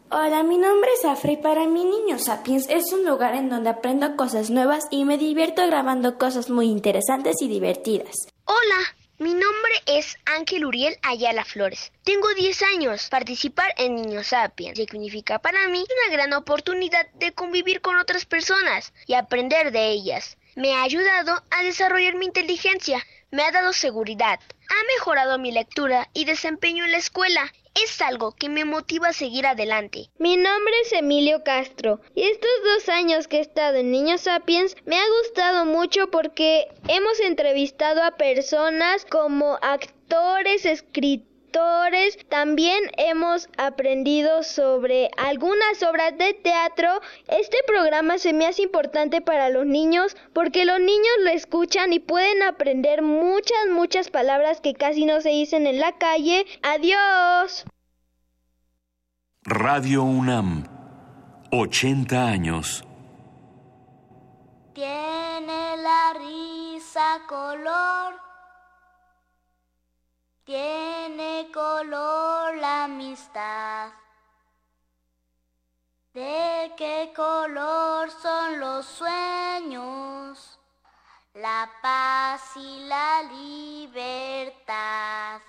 Hola, mi nombre es Afra y para mí Niños Sapiens es un lugar en donde aprendo cosas nuevas y me divierto grabando cosas muy interesantes y divertidas. Hola, mi nombre es Ángel Uriel Ayala Flores. Tengo 10 años. Participar en Niños Sapiens significa para mí una gran oportunidad de convivir con otras personas y aprender de ellas. Me ha ayudado a desarrollar mi inteligencia, me ha dado seguridad, ha mejorado mi lectura y desempeño en la escuela. Es algo que me motiva a seguir adelante. Mi nombre es Emilio Castro y estos dos años que he estado en Niños Sapiens me ha gustado mucho porque hemos entrevistado a personas como actores, escritores, también hemos aprendido sobre algunas obras de teatro. Este programa se me hace importante para los niños porque los niños lo escuchan y pueden aprender muchas, muchas palabras que casi no se dicen en la calle. Adiós. Radio UNAM, 80 años. Tiene la risa color tiene color la amistad. ¿De qué color son los sueños? La paz y la libertad.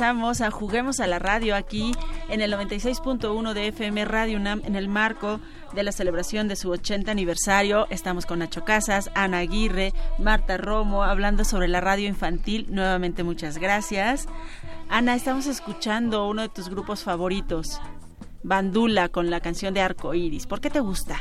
Regresamos a Juguemos a la Radio aquí en el 96.1 de FM Radio UNAM en el marco de la celebración de su 80 aniversario. Estamos con Nacho Casas, Ana Aguirre, Marta Romo, hablando sobre la radio infantil. Nuevamente muchas gracias. Ana, estamos escuchando uno de tus grupos favoritos, Bandula, con la canción de Arco Iris. ¿Por qué te gusta?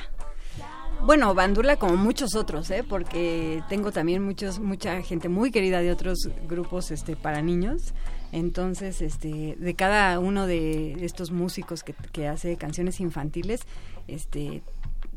Bueno, Bandula como muchos otros, ¿eh? porque tengo también muchos, mucha gente muy querida de otros grupos este, para niños. Entonces, este, de cada uno de estos músicos que, hace canciones infantiles, este,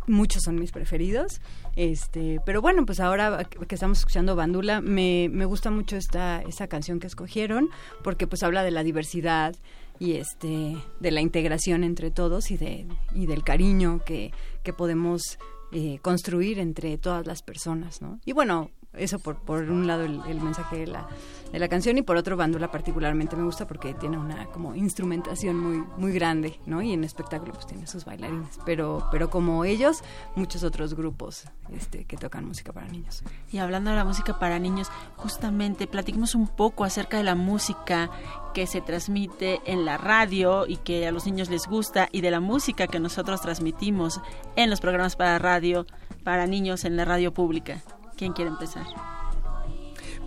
muchos son mis preferidos. Este, pero bueno, pues ahora que estamos escuchando Bandula, me, me gusta mucho esta, esa canción que escogieron, porque pues habla de la diversidad y este, de la integración entre todos y de, y del cariño que, que podemos eh, construir entre todas las personas, ¿no? Y bueno, eso por, por un lado el, mensaje de la, de la canción y por otro Bandula particularmente me gusta porque tiene una como instrumentación muy muy grande, ¿no? Y en espectáculo pues tiene sus bailarines, pero pero como ellos muchos otros grupos este que tocan música para niños. Y hablando de la música para niños, justamente platiquemos un poco acerca de la música que se transmite en la radio y que a los niños les gusta y de la música que nosotros transmitimos en los programas para radio para niños en la radio pública. ¿Quién quiere empezar?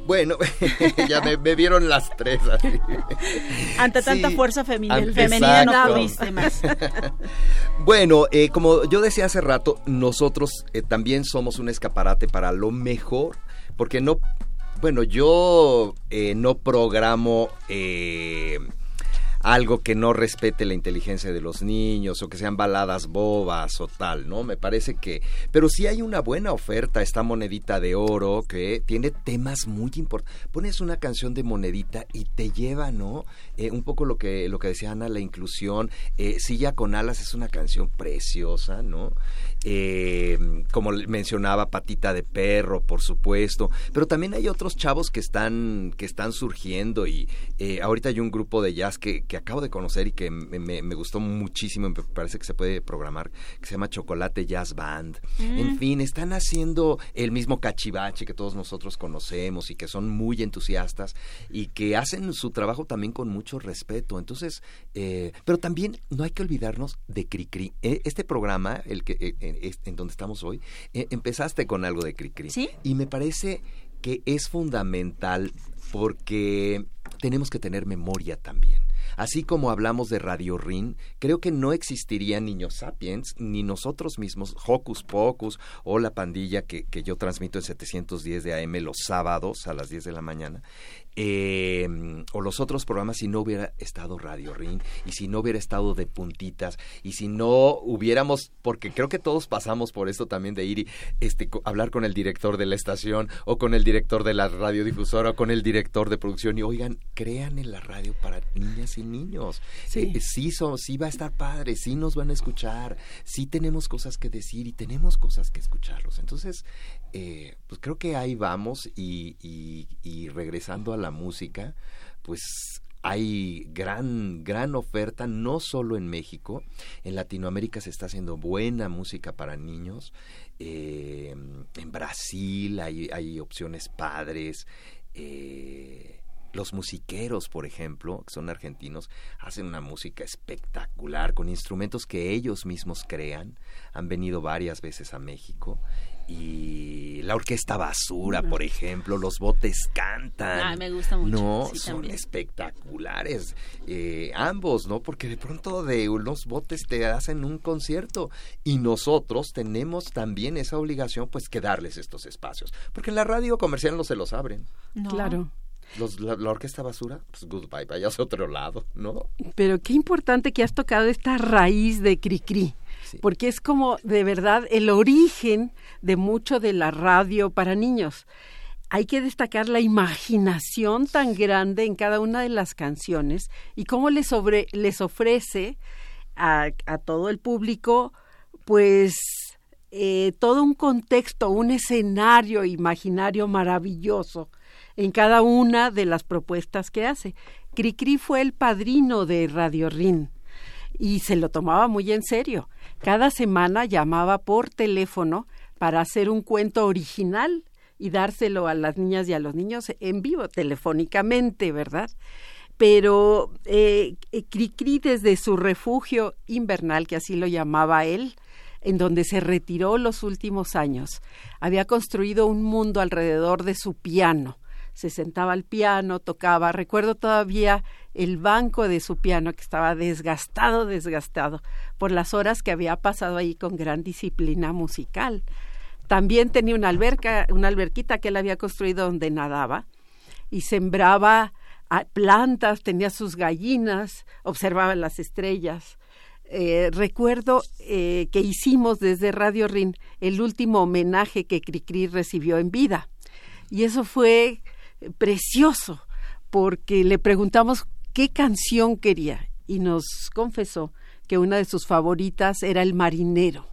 Bueno, ya me, me vieron las tres así. Ante tanta Sí, fuerza femenina, an- femenina no exacto. pudiste más. Bueno, eh, como yo decía hace rato, nosotros eh, también somos un escaparate para lo mejor, porque no, bueno, yo eh, no programo eh, algo que no respete la inteligencia de los niños o que sean baladas bobas o tal, ¿no? Me parece que... Pero sí hay una buena oferta, esta monedita de oro que tiene temas muy importantes. Pones una canción de monedita y te lleva, ¿no? Eh, un poco lo que, lo que decía Ana, la inclusión. Eh, Silla con alas es una canción preciosa, ¿no? Eh, como mencionaba, Patita de Perro, por supuesto. Pero también hay otros chavos que están, que están surgiendo y eh, ahorita hay un grupo de jazz que, que acabo de conocer y que me, me- me gustó muchísimo, me parece que se puede programar, que se llama Chocolate Jazz Band. Mm. En fin, están haciendo el mismo cachivache que todos nosotros conocemos y que son muy entusiastas y que hacen su trabajo también con mucho respeto. Entonces, eh, pero también no hay que olvidarnos de Cricri. Eh, este programa, el que eh, en, donde estamos hoy, eh, empezaste con algo de Cricri. ¿Sí? Y me parece que es fundamental porque tenemos que tener memoria también. Así como hablamos de Radio Rin, creo que no existiría Niños Sapiens, ni nosotros mismos, Hocus Pocus o La Pandilla que, que yo transmito en 710 de AM los sábados a las 10 de la mañana, eh, o los otros programas si no hubiera estado Radio Rin y si no hubiera estado de puntitas y si no hubiéramos, porque creo que todos pasamos por esto también de ir y este, hablar con el director de la estación o con el director de la radiodifusora o con el director de producción y oigan, crean en la radio para niñas y niños. Sí. Eh, sí, so- sí va a estar padre, sí nos van a escuchar, sí tenemos cosas que decir y tenemos cosas que escucharlos. Entonces, eh, pues creo que ahí vamos y, y- y regresando a la música, pues hay gran, gran oferta, no solo en México, en Latinoamérica se está haciendo buena música para niños, eh, en Brasil hay, hay opciones padres, eh, los musiqueros, por ejemplo, que son argentinos, hacen una música espectacular con instrumentos que ellos mismos crean. Han venido varias veces a México. Y la orquesta basura, por ejemplo, los botes cantan. Ay, me gusta mucho, No, sí, son también. espectaculares. Eh, ambos, ¿no? Porque de pronto de unos botes te hacen un concierto. Y nosotros tenemos también esa obligación, pues, que darles estos espacios. Porque en la radio comercial no se los abren. Claro. Los, la, la orquesta basura, pues goodbye, vayas a otro lado, ¿no? Pero qué importante que has tocado esta raíz de Cricri, porque es como de verdad el origen de mucho de la radio para niños. Hay que destacar la imaginación tan grande en cada una de las canciones y cómo les, sobre, les ofrece a, a todo el público, pues eh, todo un contexto, un escenario imaginario maravilloso en cada una de las propuestas que hace. Cricri fue el padrino de Radio Rin y se lo tomaba muy en serio. Cada semana llamaba por teléfono para hacer un cuento original y dárselo a las niñas y a los niños en vivo, telefónicamente, ¿verdad? Pero eh, Cricri desde su refugio invernal, que así lo llamaba él, en donde se retiró los últimos años, había construido un mundo alrededor de su piano. Se sentaba al piano, tocaba. Recuerdo todavía el banco de su piano que estaba desgastado, desgastado por las horas que había pasado ahí con gran disciplina musical. También tenía una alberca, una alberquita que él había construido donde nadaba y sembraba ah, plantas, tenía sus gallinas, observaba las estrellas. Eh, recuerdo eh, que hicimos desde Radio Rin el último homenaje que Cricri recibió en vida. Y eso fue precioso, porque le preguntamos qué canción quería y nos confesó que una de sus favoritas era El Marinero,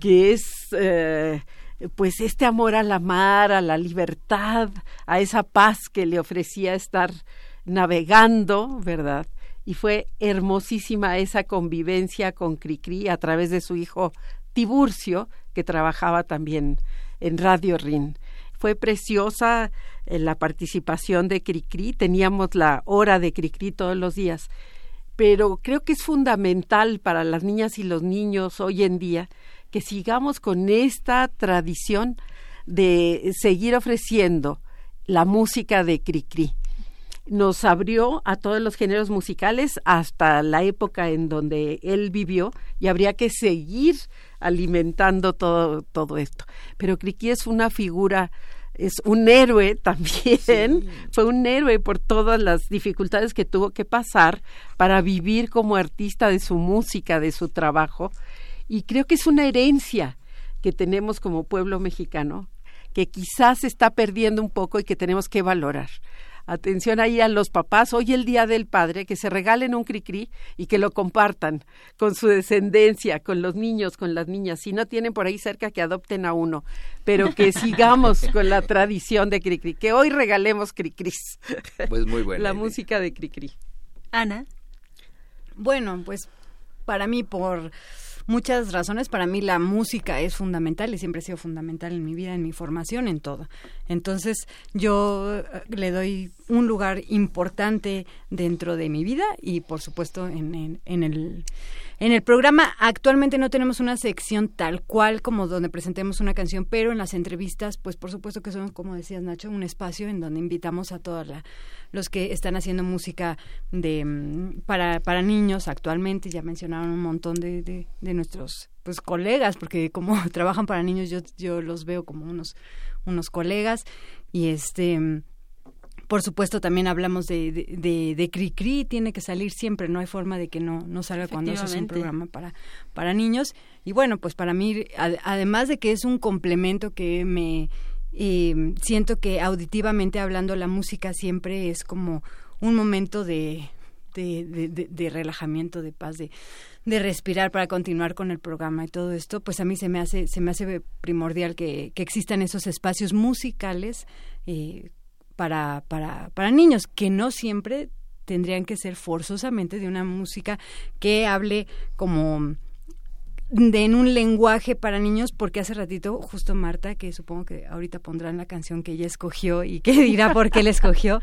que es eh, pues este amor a la mar, a la libertad, a esa paz que le ofrecía estar navegando, ¿verdad? Y fue hermosísima esa convivencia con Cricri a través de su hijo Tiburcio, que trabajaba también en Radio Rin. Fue preciosa eh, la participación de Cricri, teníamos la hora de Cricri todos los días, pero creo que es fundamental para las niñas y los niños hoy en día que sigamos con esta tradición de seguir ofreciendo la música de Cricri. Nos abrió a todos los géneros musicales hasta la época en donde él vivió y habría que seguir alimentando todo, todo esto. Pero Cricri es una figura es un héroe también, fue un héroe por todas las dificultades que tuvo que pasar para vivir como artista de su música, de su trabajo, y creo que es una herencia que tenemos como pueblo mexicano, que quizás se está perdiendo un poco y que tenemos que valorar. Atención ahí a los papás, hoy el Día del Padre, que se regalen un cri-cri y que lo compartan con su descendencia, con los niños, con las niñas. Si no tienen por ahí cerca, que adopten a uno, pero que sigamos con la tradición de cri-cri, que hoy regalemos cri-cris. Pues muy bueno. La música de cri-cri. Ana. Bueno, pues para mí por muchas razones. Para mí la música es fundamental y siempre ha sido fundamental en mi vida, en mi formación, en todo. Entonces yo eh, le doy un lugar importante dentro de mi vida y por supuesto en, en el en el programa actualmente no tenemos una sección tal cual como donde presentemos una canción, pero en las entrevistas, pues por supuesto que son, como decías Nacho, un espacio en donde invitamos a todos los que están haciendo música de mm, para, para niños actualmente. Ya mencionaron un montón de, de, de nuestros pues colegas, porque como trabajan para niños, yo, yo los veo como unos, unos colegas. Y este por supuesto, también hablamos de, de, de, Cri tiene que salir siempre, no hay forma de que no, no salga cuando es un programa para, para niños. Y bueno, pues para mí, además de que es un complemento que me eh, siento que auditivamente hablando la música siempre es como un momento de, de, de, relajamiento, de paz, de, de respirar para continuar con el programa y todo esto, pues a mí se me hace, se me hace primordial que, que existan esos espacios musicales eh, para, para, para niños, que no siempre tendrían que ser forzosamente de una música que hable como de en un lenguaje para niños, porque hace ratito justo Marta, que supongo que ahorita pondrán la canción que ella escogió y que dirá por qué la escogió,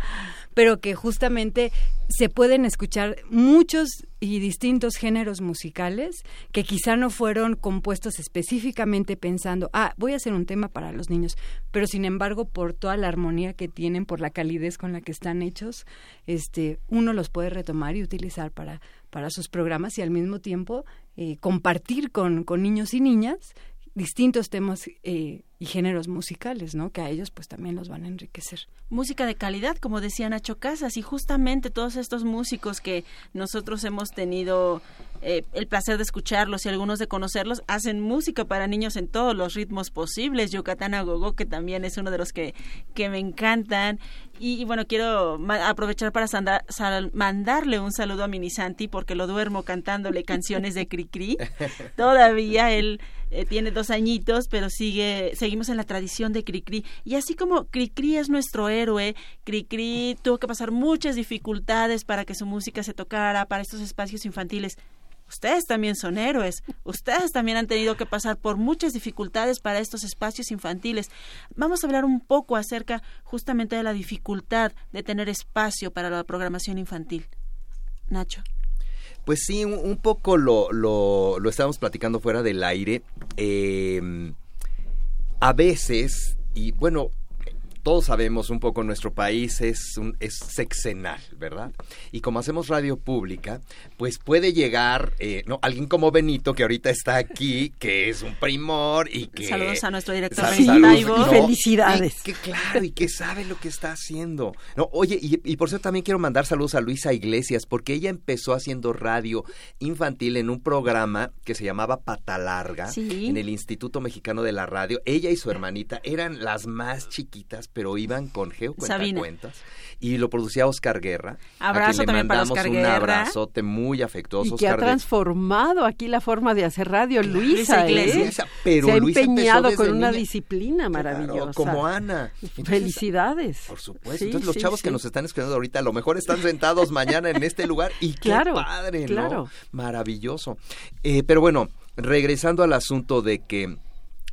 pero que justamente se pueden escuchar muchos y distintos géneros musicales que quizá no fueron compuestos específicamente pensando, ah, voy a hacer un tema para los niños, pero sin embargo por toda la armonía que tienen, por la calidez con la que están hechos, este, uno los puede retomar y utilizar para, para sus programas y al mismo tiempo eh, compartir con, con niños y niñas distintos temas eh, y géneros musicales, ¿no? Que a ellos pues también los van a enriquecer. Música de calidad, como decía Nacho Casas, y justamente todos estos músicos que nosotros hemos tenido eh, el placer de escucharlos y algunos de conocerlos, hacen música para niños en todos los ritmos posibles. Yucatán Agogó, que también es uno de los que, que me encantan. Y, bueno, quiero aprovechar para mandarle un saludo a Minisanti porque lo duermo cantándole canciones de Cricri. Todavía él eh, tiene dos añitos, pero sigue seguimos en la tradición de Cricri. Y así como Cricri es nuestro héroe, Cricri tuvo que pasar muchas dificultades para que su música se tocara para estos espacios infantiles. Ustedes también son héroes, ustedes también han tenido que pasar por muchas dificultades para estos espacios infantiles. Vamos a hablar un poco acerca justamente de la dificultad de tener espacio para la programación infantil. Nacho. Pues sí, un, poco lo, lo, lo estábamos platicando fuera del aire. Eh, a veces, y bueno, todos sabemos un poco nuestro país es un, es sexenal, ¿verdad? Y como hacemos radio pública, pues puede llegar eh, no alguien como Benito que ahorita está aquí, que es un primor y que saludos a nuestro director Benito felicidades. que claro y que sabe lo que está haciendo. No, oye y, y, por eso también quiero mandar saludos a Luisa Iglesias porque ella empezó haciendo radio infantil en un programa que se llamaba Pata Larga en el Instituto Mexicano de la Radio. Ella y su hermanita eran las más chiquitas pero iban con Geo. Cuentacuentas. Y lo producía Oscar Guerra. Abrazo a quien le también para mandamos Oscar un Guerra. abrazote muy afectuoso. Y que ha de- transformado aquí la forma de hacer radio, Luisa Luisa, ¿eh? Pero Se ha Luisa empeñado con una niña. disciplina maravillosa. como Ana. Entonces, Felicidades. Por supuesto. Sí, Entonces los sí, chavos que nos están escuchando ahorita a lo mejor están sentados mañana en este lugar y qué Claro, padre, ¿no? claro. Maravilloso. Eh, pero bueno, regresando al asunto de que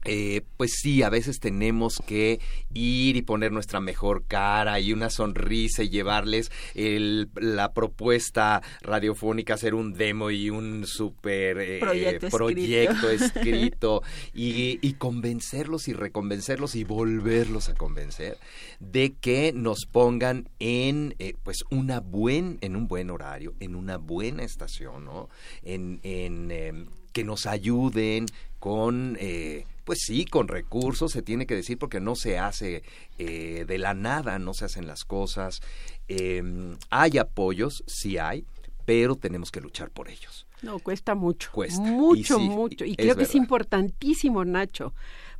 eh, pues sí, a veces tenemos que ir y poner nuestra mejor cara y una sonrisa y llevarles el- la propuesta radiofónica, hacer un demo y un super eh, Proyecto proyecto escrito. escrito y, y convencerlos y reconvencerlos y volverlos a convencer de que nos pongan en eh, pues una buen en un buen horario en una buena estación no en, en em, que nos ayuden con eh, pues sí con recursos se tiene que decir porque no se hace eh, de la nada no se hacen las cosas Em, hay apoyos sí hay pero tenemos que luchar por ellos No, cuesta mucho. Cuesta. Mucho, Y sí, mucho. Y creo que es importantísimo, Nacho.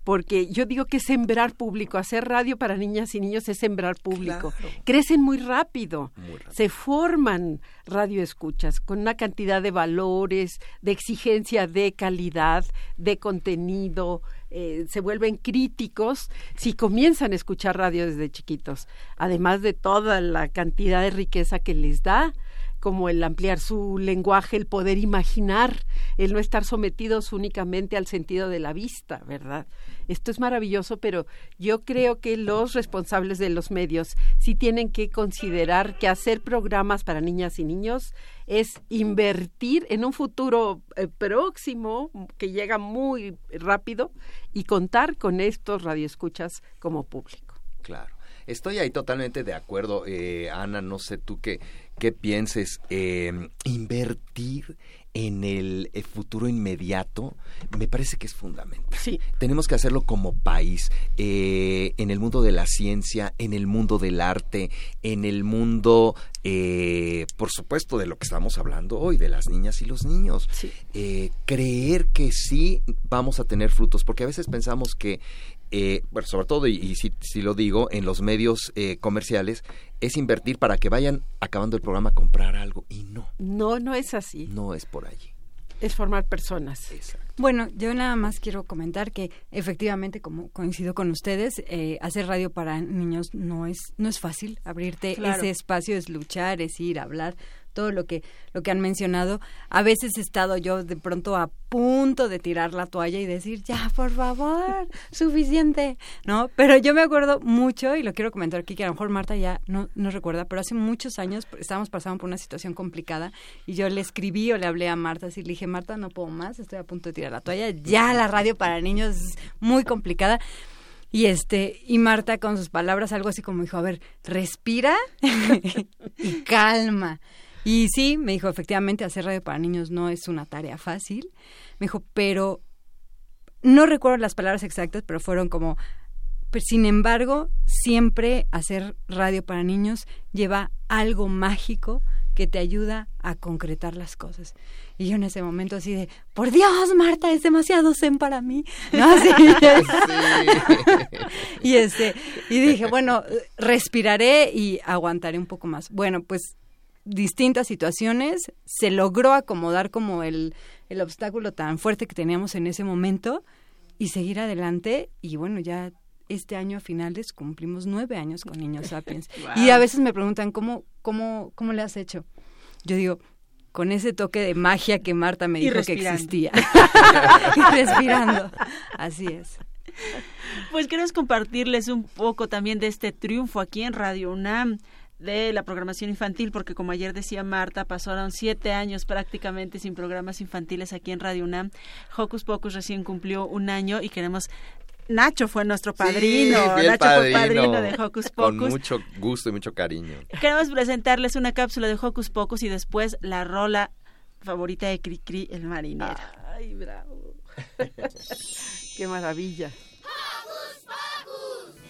Porque yo digo que sembrar público, hacer radio para niñas y niños es sembrar público. Crecen muy rápido, se forman radioescuchas con una cantidad de valores, de exigencia de calidad, de contenido, eh, se vuelven críticos si comienzan a escuchar radio desde chiquitos, además de toda la cantidad de riqueza que les da como el ampliar su lenguaje, el poder imaginar, el no estar sometidos únicamente al sentido de la vista, ¿verdad? Esto es maravilloso, pero yo creo que los responsables de los medios sí tienen que considerar que hacer programas para niñas y niños es invertir en un futuro eh, próximo que llega muy rápido y contar con estos radioescuchas como público. Claro. Estoy ahí totalmente de acuerdo, eh, Ana, no sé tú qué, qué pienses. eh, invertir en el, eh, futuro inmediato me parece que es fundamental. Sí. Tenemos que hacerlo como país, eh, en el mundo de la ciencia, en el mundo del arte, en el mundo, eh, por supuesto, de lo que estamos hablando hoy, de las niñas y los niños. Eh, creer que sí vamos a tener frutos, porque a veces pensamos que eh, bueno, sobre todo, y, y si, si lo digo, en los medios eh, comerciales, es invertir para que vayan acabando el programa a comprar algo. Y no, No, no es así. no es por allí. Es formar personas. Bueno, yo nada más quiero comentar que efectivamente, como coincido con ustedes, eh, hacer radio para niños no es no es fácil. Abrirte Claro. ese espacio es luchar, es ir, hablar, todo lo que lo que han mencionado. A veces he estado yo de pronto a punto de tirar la toalla y decir ya, por favor, suficiente, ¿no? Pero yo me acuerdo mucho y lo quiero comentar aquí que a lo mejor Marta ya no no recuerda, pero hace muchos años estábamos pasando por una situación complicada y yo le escribí o le hablé a Marta así le dije Marta no puedo más, estoy a punto de tirar la toalla, ya la radio para niños es muy complicada. Y este, y Marta con sus palabras algo así como dijo, a ver, respira y calma. Y sí, me dijo, efectivamente, hacer radio para niños no es una tarea fácil. Me dijo, pero no recuerdo las palabras exactas, pero fueron como, pero sin embargo, siempre hacer radio para niños lleva algo mágico que te ayuda a concretar las cosas. Y yo en ese momento así de, por Dios, Marta, es demasiado zen para mí. ¿No? Así, y este, y dije, bueno, respiraré y aguantaré un poco más. Bueno, pues distintas situaciones, se logró acomodar como el, el obstáculo tan fuerte que teníamos en ese momento y seguir adelante y bueno, ya este año a finales cumplimos nueve años con Niños Sapiens. Y a veces me preguntan, ¿cómo, cómo, ¿cómo le has hecho? Yo digo, con ese toque de magia que Marta me Y dijo que existía. y respirando. Así es. Pues queremos compartirles un poco también de este triunfo aquí en Radio UNAM de la programación infantil, porque como ayer decía Marta, pasaron siete años prácticamente sin programas infantiles aquí en Radio UNAM. Hocus Pocus recién cumplió un año y queremos... Nacho fue nuestro padrino, Sí, bien Nacho fue padrino de Hocus Con Pocus. mucho gusto y mucho cariño. Queremos presentarles una cápsula de Hocus Pocus y después la rola favorita de Cricri, el marinero. Ay, bravo. Qué maravilla.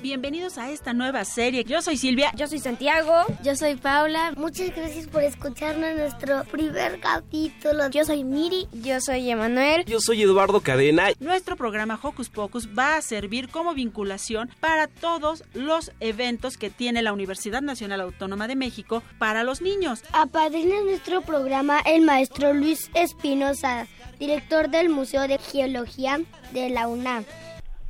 Bienvenidos a esta nueva serie. Yo soy Silvia. Yo soy Santiago. Yo soy Paula. Muchas gracias por escucharnos en nuestro primer capítulo. Yo soy Miri. Yo soy Emanuel. Yo soy Eduardo Cadena. Nuestro programa Hocus Pocus va a servir como vinculación para todos los eventos que tiene la Universidad Nacional Autónoma de México para los niños. Apadrina nuestro programa el maestro Luis Espinosa, director del Museo de Geología de la UNAM.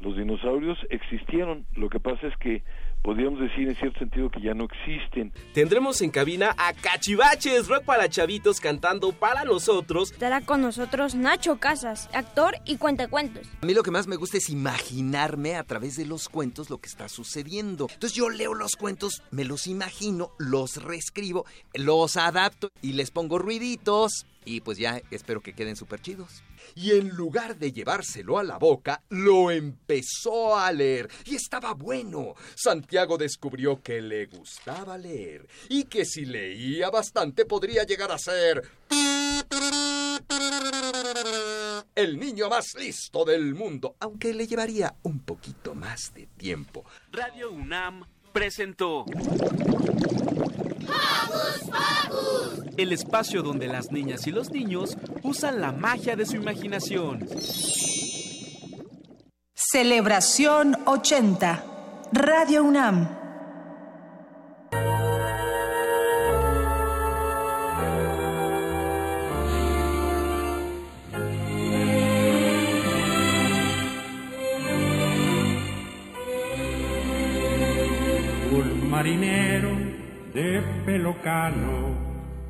Los dinosaurios existieron, lo que pasa es que podríamos decir en cierto sentido que ya no existen. Tendremos en cabina a Cachivaches, rock para chavitos cantando para nosotros. Estará con nosotros Nacho Casas, actor y cuentacuentos. A mí lo que más me gusta es imaginarme a través de los cuentos lo que está sucediendo. Entonces yo leo los cuentos, me los imagino, los reescribo, los adapto y les pongo ruiditos. Y pues ya espero que queden súper chidos. Y en lugar de llevárselo a la boca, lo empezó a leer. Y estaba bueno. Santiago descubrió que le gustaba leer. Y que si leía bastante podría llegar a ser... El niño más listo del mundo. Aunque le llevaría un poquito más de tiempo. Radio UNAM presentó... El espacio donde las niñas y los niños usan la magia de su imaginación. Celebración 80. Radio UNAM.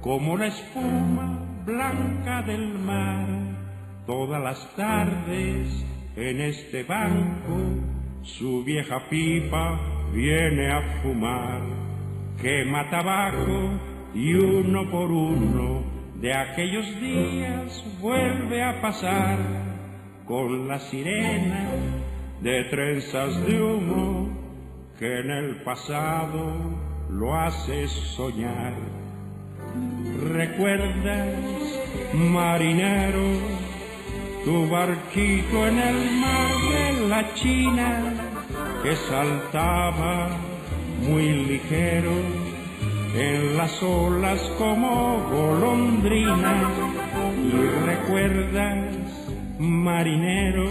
Como la espuma blanca del mar, todas las tardes en este banco, su vieja pipa viene a fumar, quema tabaco y uno por uno de aquellos días vuelve a pasar con la sirena de trenzas de humo que en el pasado lo hace soñar. ¿Recuerdas, marinero, tu barquito en el mar de la China que saltaba muy ligero en las olas como golondrina? ¿Y recuerdas, marinero,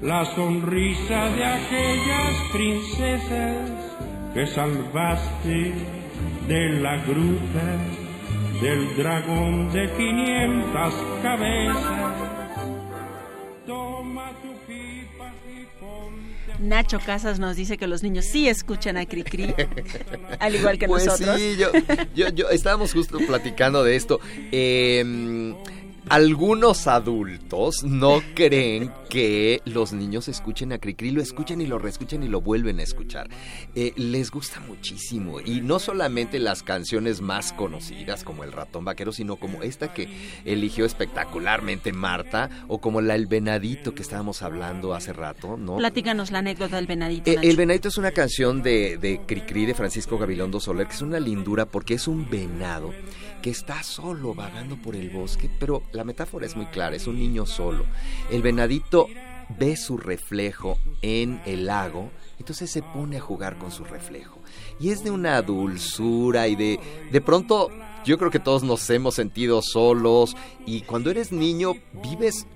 la sonrisa de aquellas princesas que salvaste de la gruta del dragón de 500 cabezas. Toma tu pipa y ponte Nacho Casas nos dice que los niños sí escuchan a Cricri, al igual que pues nosotros. sí, yo, yo, yo- estábamos justo platicando de esto. Eh, algunos adultos no creen que los niños escuchen a Cricri, lo escuchan y lo reescuchan y lo vuelven a escuchar. Eh, les gusta muchísimo y no solamente las canciones más conocidas como El ratón vaquero, sino como esta que eligió espectacularmente Marta o como la El venadito que estábamos hablando hace rato, ¿no? Platícanos la anécdota del venadito. Eh, el venadito es una canción de, de Cricri de Francisco Gabilondo Soler, que es una lindura porque es un venado que está solo vagando por el bosque, pero la metáfora es muy clara, es un niño solo. El venadito ve su reflejo en el lago, entonces se pone a jugar con su reflejo. Y es de una dulzura y de de pronto yo creo que todos nos hemos sentido solos y cuando eres niño vives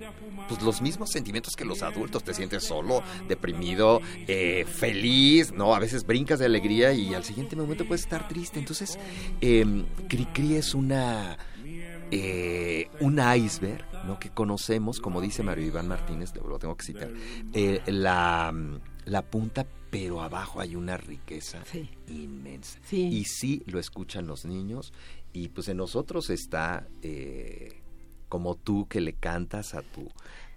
pues los mismos sentimientos que los adultos, te sientes solo, deprimido, eh, feliz, ¿no? A veces brincas de alegría y al siguiente momento puedes estar triste. Entonces, eh, Cricri es una... eh, un iceberg, ¿no? Que conocemos, como dice Mario Iván Martínez, lo tengo que citar, eh, la, la punta, pero abajo hay una riqueza inmensa. Sí. Y sí lo escuchan los niños y pues en nosotros está... eh, como tú que le cantas a tu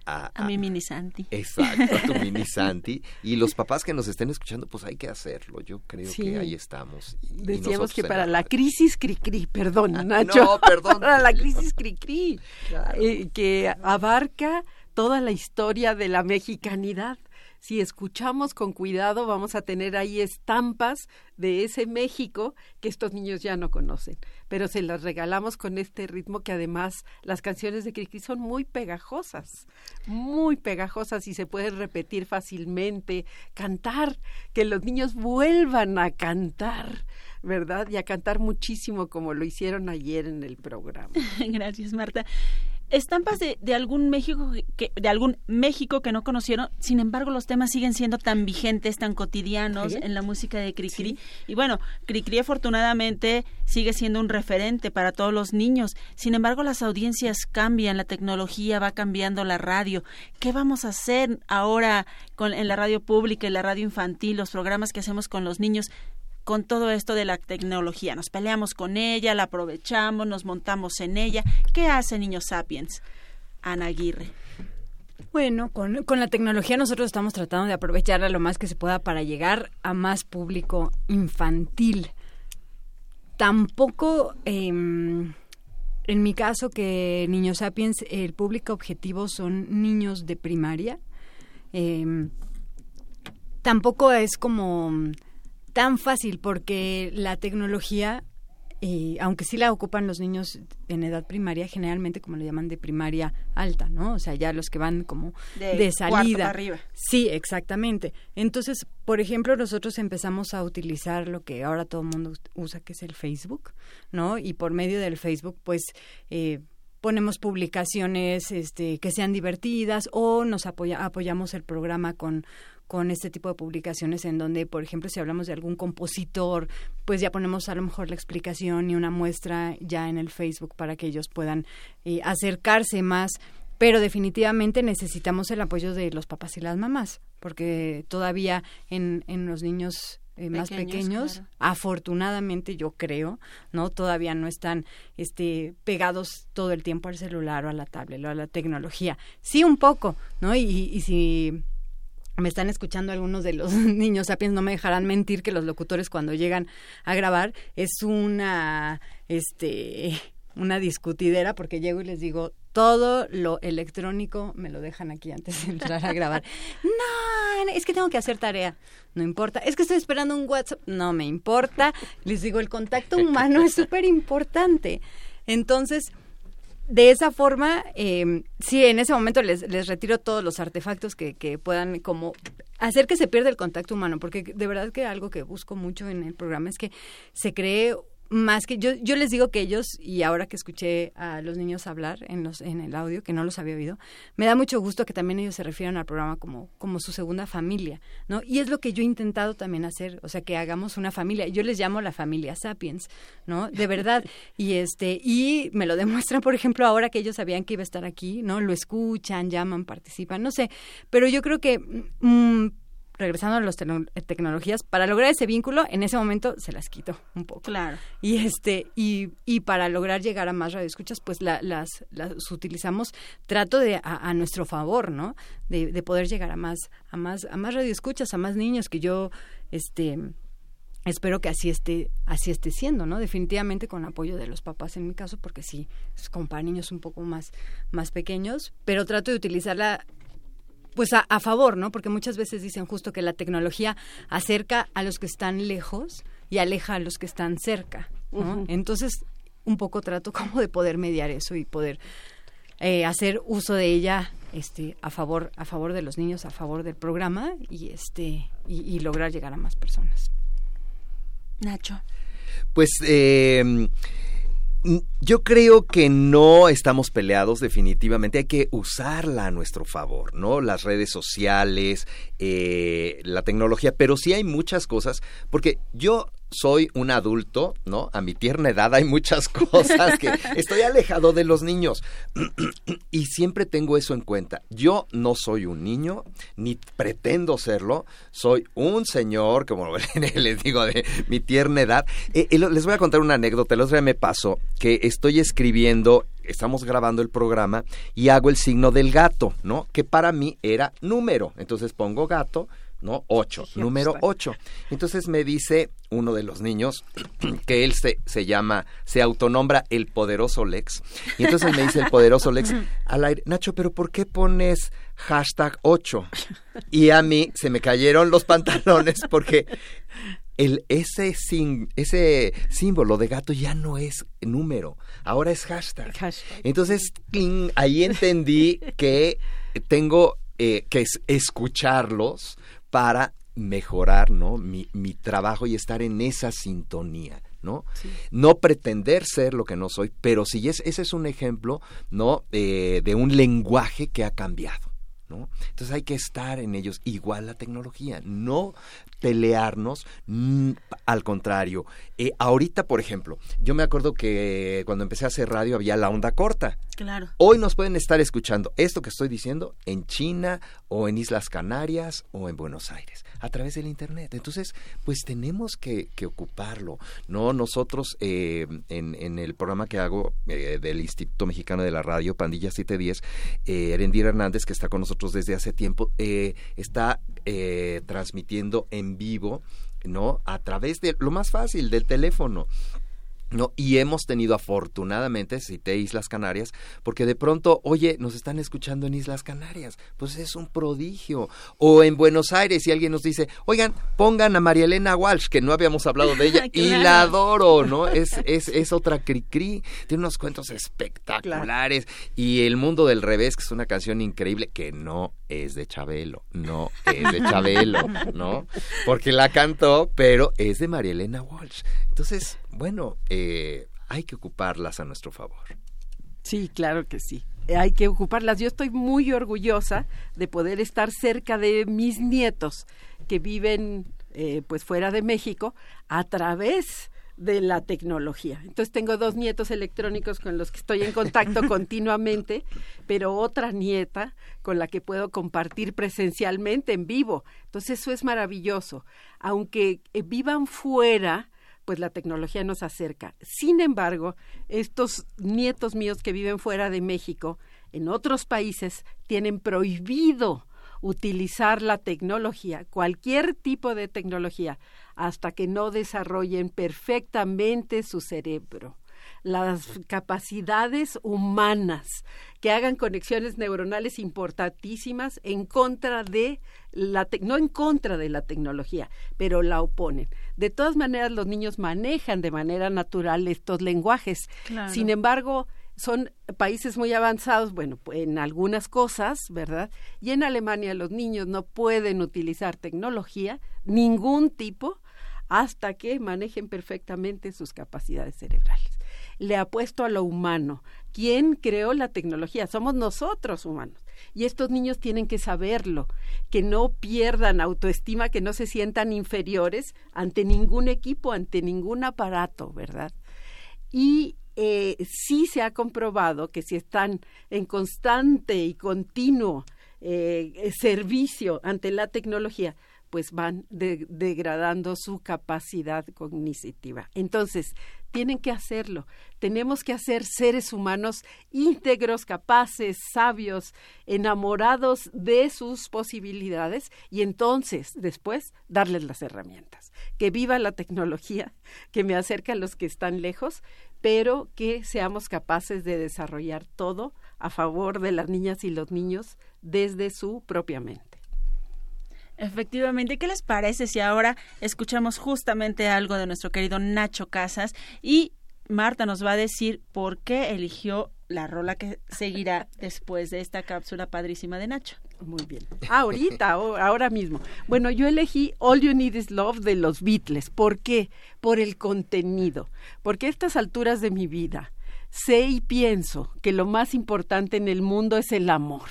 a, A mi mini Santi. Exacto, a tu mini Santi. Y los papás que nos estén escuchando, pues hay que hacerlo. Yo creo Sí. que ahí estamos. Y- Decíamos que para la crisis cri-cri, perdón, Nacho. no, perdón. Para la crisis cri-cri, eh, que abarca toda la historia de la mexicanidad. Si escuchamos con cuidado, vamos a tener ahí estampas de ese México que estos niños ya no conocen. Pero se las regalamos con este ritmo que además las canciones de Cricri son muy pegajosas, muy pegajosas y se pueden repetir fácilmente. Cantar, que los niños vuelvan a cantar. ¿verdad? Y a cantar muchísimo como lo hicieron ayer en el programa. Gracias, Marta estampas de, de, algún México que de algún México que no conocieron sin embargo los temas siguen siendo tan vigentes tan cotidianos en la música de Cricri. Y bueno Cricri afortunadamente sigue siendo un referente para todos los niños. Sin embargo las audiencias cambian la tecnología va cambiando la radio. Qué vamos a hacer ahora con en la radio pública en la radio infantil los programas que hacemos con los niños con todo esto de la tecnología. Nos peleamos con ella, la aprovechamos, nos montamos en ella. ¿Qué hace Niños Sapiens? Ana Aguirre. Bueno, con, con, la tecnología nosotros estamos tratando de aprovecharla lo más que se pueda para llegar a más público infantil. Tampoco, em, en mi caso, que Niños Sapiens, el público objetivo son niños de primaria. Em, tampoco es como tan fácil porque la tecnología, eh, aunque sí la ocupan los niños en edad primaria, generalmente como le llaman de primaria alta, ¿no? O sea, ya los que van como de, salida. arriba. Sí, exactamente. Entonces, por ejemplo, nosotros empezamos a utilizar lo que ahora todo el mundo usa, que es el Facebook, ¿no? Y por medio del Facebook, pues... Eh, ponemos publicaciones este, que sean divertidas o nos apoya, apoyamos el programa con con este tipo de publicaciones en donde, por ejemplo, si hablamos de algún compositor, pues ya ponemos a lo mejor la explicación y una muestra ya en el Facebook para que ellos puedan eh, acercarse más. Pero definitivamente necesitamos el apoyo de los papás y las mamás, porque todavía en, en los niños eh, más pequeños, afortunadamente yo creo, ¿no? Todavía no están este pegados todo el tiempo al celular o a la tablet o a la tecnología. Sí un poco, ¿no? Y, y si me están escuchando algunos de los niños sapiens, no me dejarán mentir que los locutores cuando llegan a grabar es una, este, una discutidera porque llego y les digo, todo lo electrónico me lo dejan aquí antes de entrar a grabar. no, es que tengo que hacer tarea. No importa. Es que estoy esperando un WhatsApp. No me importa. Les digo, el contacto humano es súper importante. Entonces, de esa forma, eh, sí, en ese momento les, les retiro todos los artefactos que, que puedan como hacer que se pierda el contacto humano, porque de verdad que algo que busco mucho en el programa es que se cree más que yo yo les digo que ellos y ahora que escuché a los niños hablar en los en el audio que no los había oído me da mucho gusto que también ellos se refieran al programa como como su segunda familia no y es lo que yo he intentado también hacer o sea que hagamos una familia. Yo les llamo la familia sapiens no de verdad. Y este y me lo demuestran por ejemplo ahora que ellos sabían que iba a estar aquí no lo escuchan llaman participan no sé. Pero yo creo que mm, regresando a las eh, tecnologías, para lograr ese vínculo, en ese momento se las quito un poco. Claro. Y este, y, y para lograr llegar a más radioescuchas, pues las, las utilizamos, trato de a, nuestro favor, ¿no? De, de, poder llegar a más, a más, a más radioescuchas, a más niños que yo, este espero que así esté así esté siendo no definitivamente con apoyo de los papás en mi caso porque sí es como para niños un poco más más pequeños pero trato de utilizarla pues a, a, favor, ¿no? Porque muchas veces dicen justo que la tecnología acerca a los que están lejos y aleja a los que están cerca, ¿no? Entonces, un poco trato como de poder mediar eso y poder eh, hacer uso de ella este a favor a favor de los niños a favor del programa y este y, y lograr llegar a más personas Nacho pues eh, yo creo que no estamos peleados definitivamente, hay que usarla a nuestro favor, ¿no? Las redes sociales, eh, la tecnología, pero sí hay muchas cosas, porque yo soy un adulto, ¿no? A mi tierna edad hay muchas cosas que estoy alejado de los niños. y siempre tengo eso en cuenta. Yo no soy un niño, ni pretendo serlo. Soy un señor, como les digo, de mi tierna edad. Eh, eh, les voy a contar una anécdota. El otro día me pasó que estoy escribiendo estamos grabando el programa y hago el signo del gato, ¿no? Que para mí era número. Entonces pongo gato, ¿no? Ocho, número ocho. Entonces me dice uno de los niños que él se, se llama, se autonombra el poderoso Lex. Y entonces me dice el poderoso Lex al aire, Nacho, pero ¿por qué pones hashtag 8? Y a mí se me cayeron los pantalones porque el, ese, ese símbolo de gato ya no es número, ahora es hashtag. Entonces, ahí entendí que tengo eh, que escucharlos para mejorar ¿no? mi, mi trabajo y estar en esa sintonía. ¿no? No pretender ser lo que no soy, pero sí es, ese es un ejemplo, ¿no? Eh, de un lenguaje que ha cambiado. ¿No? Entonces hay que estar en ellos. Igual la tecnología, no pelearnos, al contrario. Eh, ahorita, por ejemplo, yo me acuerdo que cuando empecé a hacer radio había la onda corta. Claro. Hoy nos pueden estar escuchando esto que estoy diciendo en China o en Islas Canarias o en Buenos Aires a través del Internet. Entonces, pues tenemos que, ocuparlo. No nosotros eh, en, el programa que hago eh, del Instituto Mexicano de la Radio, Pandilla 710, eh, Erendira Hernández, que está con nosotros desde hace tiempo, eh, está transmitiendo en vivo ¿no? A través de lo más fácil, del teléfono. ¿No? Y hemos tenido afortunadamente, cité Islas Canarias, porque de pronto, oye, nos están escuchando en Islas Canarias, pues es un prodigio. O en Buenos Aires, y alguien nos dice, oigan, pongan a María Elena Walsh, que no habíamos hablado de ella, y la adoro, ¿no? Es, es, es otra cri-cri, tiene unos cuentos espectaculares, y El Mundo del Revés, que es una canción increíble, que no es de Chabelo, no es de Chabelo, ¿no? Porque la cantó, pero es de María Elena Walsh. Entonces, bueno, eh, hay que ocuparlas a nuestro favor. Sí, claro que sí. Eh, hay que ocuparlas. Yo estoy muy orgullosa de poder estar cerca de mis nietos que viven eh, pues fuera de México a través de la tecnología. Entonces tengo dos nietos electrónicos con los que estoy en contacto continuamente, pero otra nieta con la que puedo compartir presencialmente en vivo. Entonces eso es maravilloso. Aunque vivan fuera, pues la tecnología nos acerca. Sin embargo, estos nietos míos que viven fuera de México, en otros países, tienen prohibido utilizar la tecnología, cualquier tipo de tecnología, hasta que no desarrollen perfectamente su cerebro las capacidades humanas, que hagan conexiones neuronales importantísimas en contra de la no en contra de la tecnología, pero la oponen. De todas maneras, los niños manejan de manera natural estos lenguajes. Sin embargo, son países muy avanzados, bueno, en algunas cosas, ¿verdad? Y en Alemania los niños no pueden utilizar tecnología, ningún tipo, hasta que manejen perfectamente sus capacidades cerebrales le apuesto a lo humano. ¿Quién creó la tecnología? Somos nosotros humanos. Y estos niños tienen que saberlo, que no pierdan autoestima, que no se sientan inferiores ante ningún equipo, ante ningún aparato, ¿verdad? Y eh, sí se ha comprobado que si están en constante y continuo eh, servicio ante la tecnología, pues van degradando su capacidad cognitiva. Entonces, tienen que hacerlo. Tenemos que hacer seres humanos íntegros, capaces, sabios, enamorados de sus posibilidades y entonces, después, darles las herramientas. Que viva la tecnología, que me acerque a los que están lejos, pero que seamos capaces de desarrollar todo a favor de las niñas y los niños desde su propia mente. Efectivamente, ¿qué les parece si ahora escuchamos justamente algo de nuestro querido Nacho Casas y Marta nos va a decir por qué eligió la rola que seguirá después de esta cápsula padrísima de Nacho? Muy bien. Ahorita, ahora mismo. Bueno, yo elegí All You Need Is Love de los Beatles. ¿Por qué? Por el contenido. Porque a estas alturas de mi vida sé y pienso que lo más importante en el mundo es el amor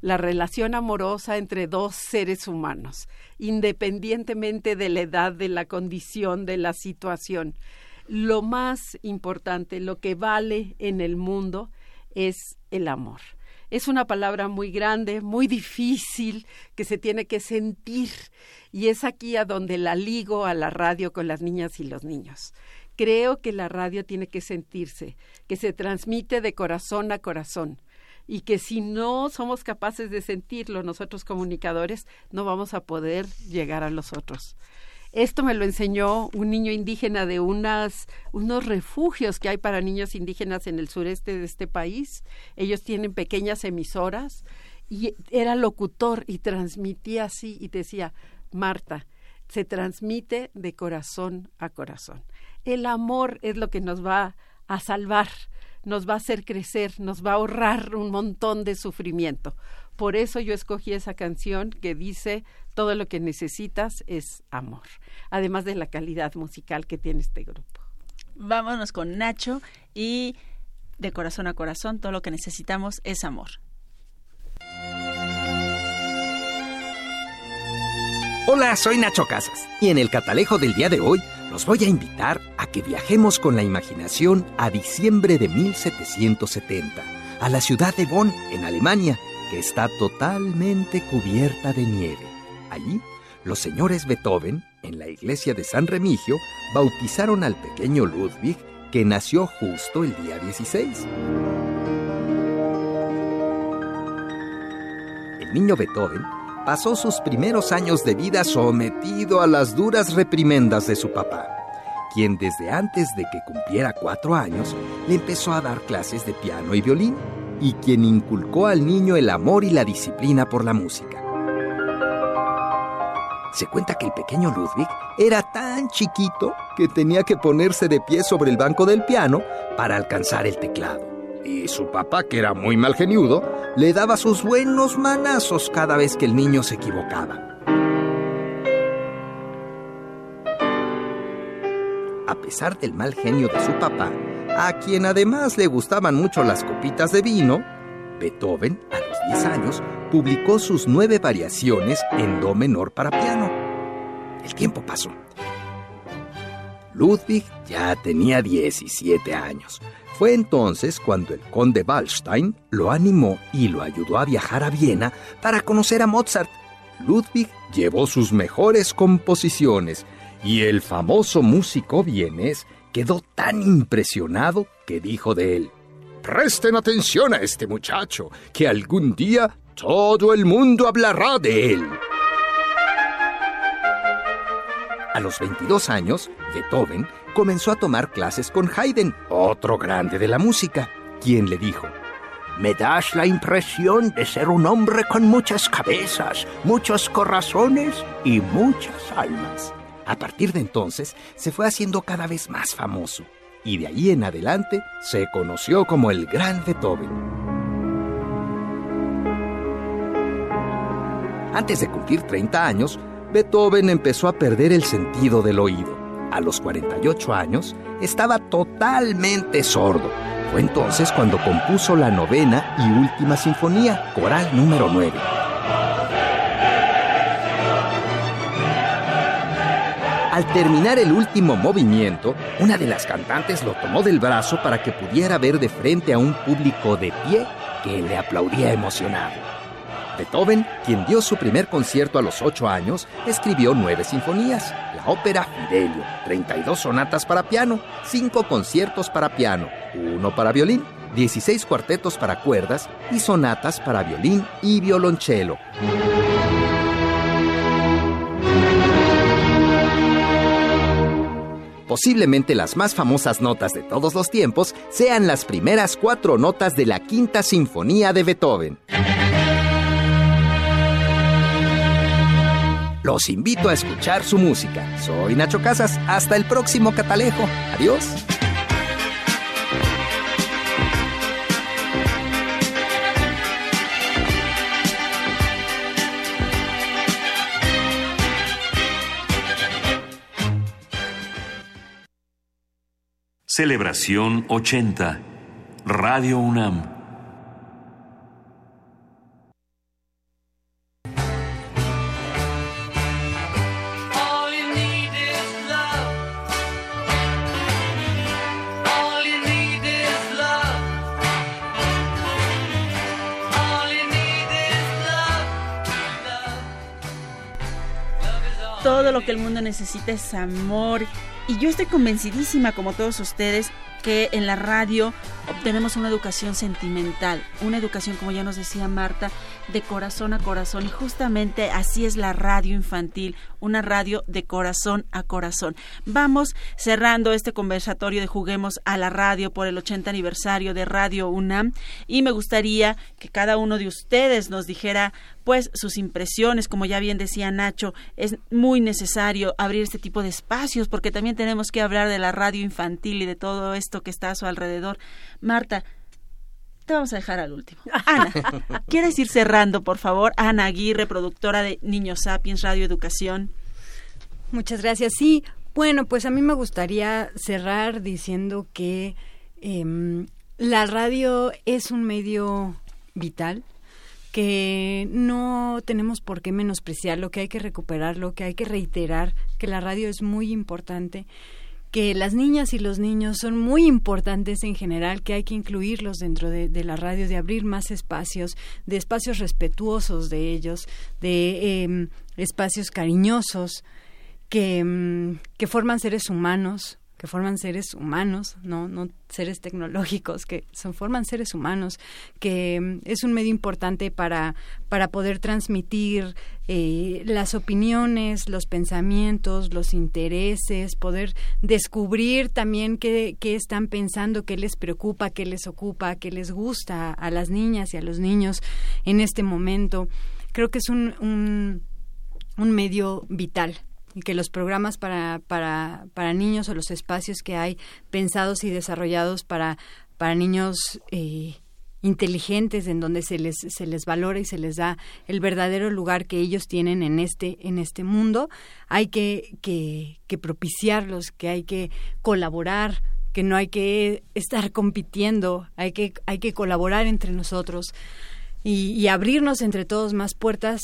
la relación amorosa entre dos seres humanos, independientemente de la edad, de la condición, de la situación. Lo más importante, lo que vale en el mundo es el amor. Es una palabra muy grande, muy difícil, que se tiene que sentir. Y es aquí a donde la ligo a la radio con las niñas y los niños creo que la radio tiene que sentirse, que se transmite de corazón a corazón y que si no somos capaces de sentirlo nosotros comunicadores, no vamos a poder llegar a los otros. Esto me lo enseñó un niño indígena de unas, unos refugios que hay para niños indígenas en el sureste de este país. Ellos tienen pequeñas emisoras y era locutor y transmitía así y decía, Marta, se transmite de corazón a corazón. El amor es lo que nos va a salvar, nos va a hacer crecer, nos va a ahorrar un montón de sufrimiento. Por eso yo escogí esa canción que dice todo lo que necesitas es amor, además de la calidad musical que tiene este grupo. Vámonos con Nacho y de corazón a corazón todo lo que necesitamos es amor. Hola, soy Nacho Casas y en el catalejo del día de hoy los voy a invitar a que viajemos con la imaginación a diciembre de 1770, a la ciudad de Bonn, en Alemania, que está totalmente cubierta de nieve. Allí, los señores Beethoven, en la iglesia de San Remigio, bautizaron al pequeño Ludwig, que nació justo el día 16. El niño Beethoven pasó sus primeros años de vida sometido a las duras reprimendas de su papá, quien desde antes de que cumpliera cuatro años le empezó a dar clases de piano y violín, y quien inculcó al niño el amor y la disciplina por la música. Se cuenta que el pequeño Ludwig era tan chiquito que tenía que ponerse de pie sobre el banco del piano para alcanzar el teclado. Y su papá, que era muy mal geniudo, le daba sus buenos manazos cada vez que el niño se equivocaba. A pesar del mal genio de su papá, a quien además le gustaban mucho las copitas de vino, Beethoven, a los 10 años, publicó sus nueve variaciones en Do menor para piano. El tiempo pasó. Ludwig ya tenía 17 años. Fue entonces cuando el conde Wallstein lo animó y lo ayudó a viajar a Viena para conocer a Mozart. Ludwig llevó sus mejores composiciones y el famoso músico vienés quedó tan impresionado que dijo de él, Presten atención a este muchacho, que algún día todo el mundo hablará de él. A los 22 años, Beethoven comenzó a tomar clases con Haydn, otro grande de la música, quien le dijo, Me das la impresión de ser un hombre con muchas cabezas, muchos corazones y muchas almas. A partir de entonces, se fue haciendo cada vez más famoso y de ahí en adelante se conoció como el Gran Beethoven. Antes de cumplir 30 años, Beethoven empezó a perder el sentido del oído. A los 48 años estaba totalmente sordo. Fue entonces cuando compuso la novena y última sinfonía, coral número 9. Al terminar el último movimiento, una de las cantantes lo tomó del brazo para que pudiera ver de frente a un público de pie que le aplaudía emocionado. Beethoven, quien dio su primer concierto a los ocho años, escribió nueve sinfonías, la ópera Fidelio, 32 sonatas para piano, cinco conciertos para piano, uno para violín, 16 cuartetos para cuerdas y sonatas para violín y violonchelo. Posiblemente las más famosas notas de todos los tiempos sean las primeras cuatro notas de la Quinta Sinfonía de Beethoven. Los invito a escuchar su música. Soy Nacho Casas. Hasta el próximo catalejo. Adiós. Celebración 80. Radio UNAM. Todo lo que el mundo necesita es amor. Y yo estoy convencidísima, como todos ustedes, que en la radio obtenemos una educación sentimental, una educación, como ya nos decía Marta, de corazón a corazón. Y justamente así es la radio infantil, una radio de corazón a corazón. Vamos cerrando este conversatorio de Juguemos a la Radio por el 80 aniversario de Radio UNAM y me gustaría que cada uno de ustedes nos dijera pues sus impresiones, como ya bien decía Nacho, es muy necesario abrir este tipo de espacios porque también tenemos que hablar de la radio infantil y de todo esto que está a su alrededor. Marta, te vamos a dejar al último. Ana, ¿quieres ir cerrando, por favor? Ana Aguirre, productora de Niños Sapiens Radio Educación. Muchas gracias. Sí, bueno, pues a mí me gustaría cerrar diciendo que em, la radio es un medio vital, que no tenemos por qué menospreciarlo, que hay que recuperarlo, que hay que reiterar que la radio es muy importante, que las niñas y los niños son muy importantes en general, que hay que incluirlos dentro de, la radio, de abrir más espacios, de espacios respetuosos de ellos, de em, espacios cariñosos, que, em, que forman seres humanos, que forman seres humanos, no, no seres tecnológicos, que son, forman seres humanos, que mm, es un medio importante para, para poder transmitir eh, las opiniones, los pensamientos, los intereses, poder descubrir también qué, qué están pensando, qué les preocupa, qué les ocupa, qué les gusta a las niñas y a los niños en este momento. Creo que es un, un, un medio vital y que los programas para, para, para niños o los espacios que hay pensados y desarrollados para, para niños eh, inteligentes en donde se les, se les valora y se les da el verdadero lugar que ellos tienen en este, en este mundo, hay que, que, que propiciarlos, que hay que colaborar, que no hay que estar compitiendo, hay que, hay que colaborar entre nosotros y, y abrirnos entre todos más puertas,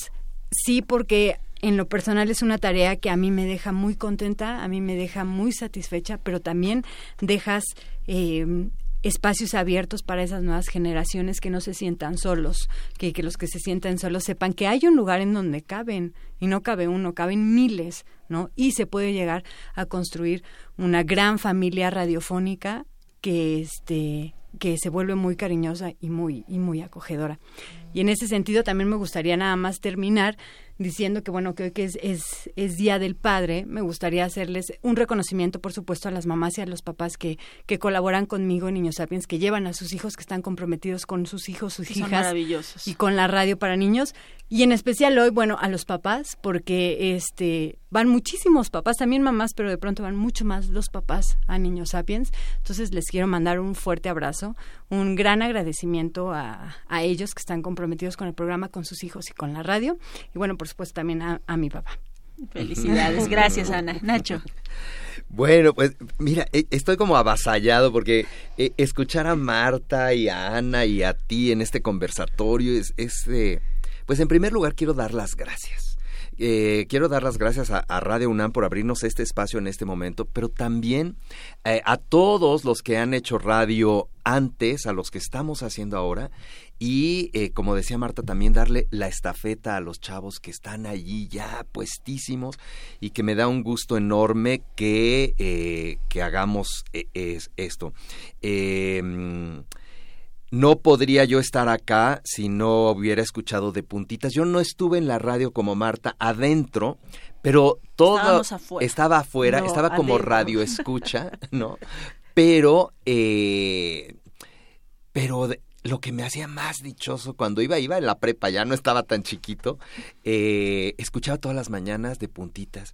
sí, porque en lo personal es una tarea que a mí me deja muy contenta, a mí me deja muy satisfecha, pero también dejas eh, espacios abiertos para esas nuevas generaciones que no se sientan solos, que, los que se sientan solos sepan que hay un lugar en donde caben, y no cabe uno, caben miles, ¿no? Y se puede llegar a construir una gran familia radiofónica que este que se vuelve muy cariñosa y muy y muy acogedora. Y en ese sentido también me gustaría nada más terminar diciendo que bueno, que que es, es, es, Día del Padre, me gustaría hacerles un reconocimiento, por supuesto, a las mamás y a los papás que, que colaboran conmigo en Niños Sapiens, que llevan a sus hijos, que están comprometidos con sus hijos, sus hijas. Y con la radio para niños. Y en especial hoy, bueno, a los papás, porque este van muchísimos papás, también mamás, pero de pronto van mucho más los papás a Niños Sapiens. Entonces les quiero mandar un fuerte abrazo, un gran agradecimiento a, a ellos que están comprometidos con el programa, con sus hijos y con la radio. Y bueno, por supuesto también a, a mi papá. Felicidades, gracias Ana. Nacho. Bueno, pues mira, e, estoy como avasallado porque eh, escuchar a Marta y a Ana y a ti en este conversatorio es, es pues en primer lugar quiero dar las gracias. Eh, quiero dar las gracias a, Radio UNAM por abrirnos este espacio en este momento, pero también eh, a todos los que han hecho radio antes, a los que estamos haciendo ahora, y eh, como decía Marta, también darle la estafeta a los chavos que están allí ya puestísimos y que me da un gusto enorme que, que hagamos es, esto. No podría yo estar acá si no hubiera escuchado de puntitas. Yo no estuve en la radio como Marta adentro, pero todo estaba afuera, estaba como radio escucha, ¿no? Pero, eh, pero lo que me hacía más dichoso cuando iba, iba en la prepa, ya no estaba tan chiquito, eh, escuchaba todas las mañanas de puntitas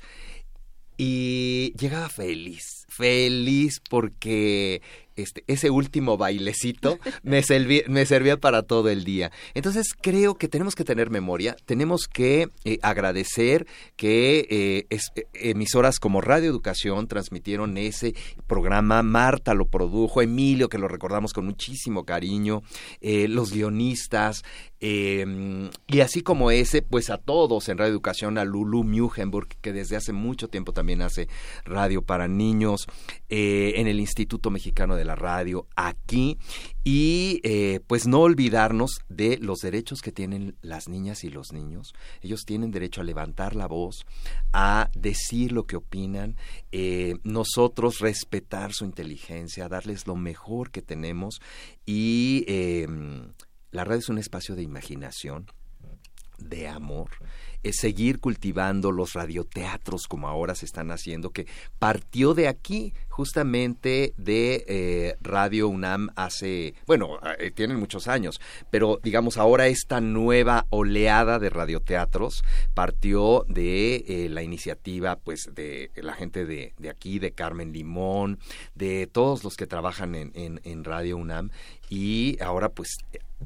y llegaba feliz, feliz porque este, ese último bailecito me, servía para todo el día. Entonces creo que tenemos que tener memoria, tenemos que eh, agradecer que eh, eh, emisoras como Radio Educación transmitieron ese programa, Marta lo produjo, Emilio que lo recordamos con muchísimo cariño, los guionistas, y así como ese, pues a todos en Radio Educación, a Lulu Mugenburg, que desde hace mucho tiempo también hace radio para niños, en el Instituto Mexicano de la la radio aquí y eh, pues no olvidarnos de los derechos que tienen las niñas y los niños. Ellos tienen derecho a levantar la voz, a decir lo que opinan, eh, nosotros respetar su inteligencia, darles lo mejor que tenemos y em, la radio es un espacio de imaginación, de amor es seguir cultivando los radioteatros como ahora se están haciendo, que partió de aquí, justamente de eh, Radio UNAM hace, bueno, eh, tienen muchos años, pero digamos ahora esta nueva oleada de radioteatros partió de eh, la iniciativa pues de la gente de, de, aquí, de Carmen Limón, de todos los que trabajan en, en, en Radio UNAM y ahora pues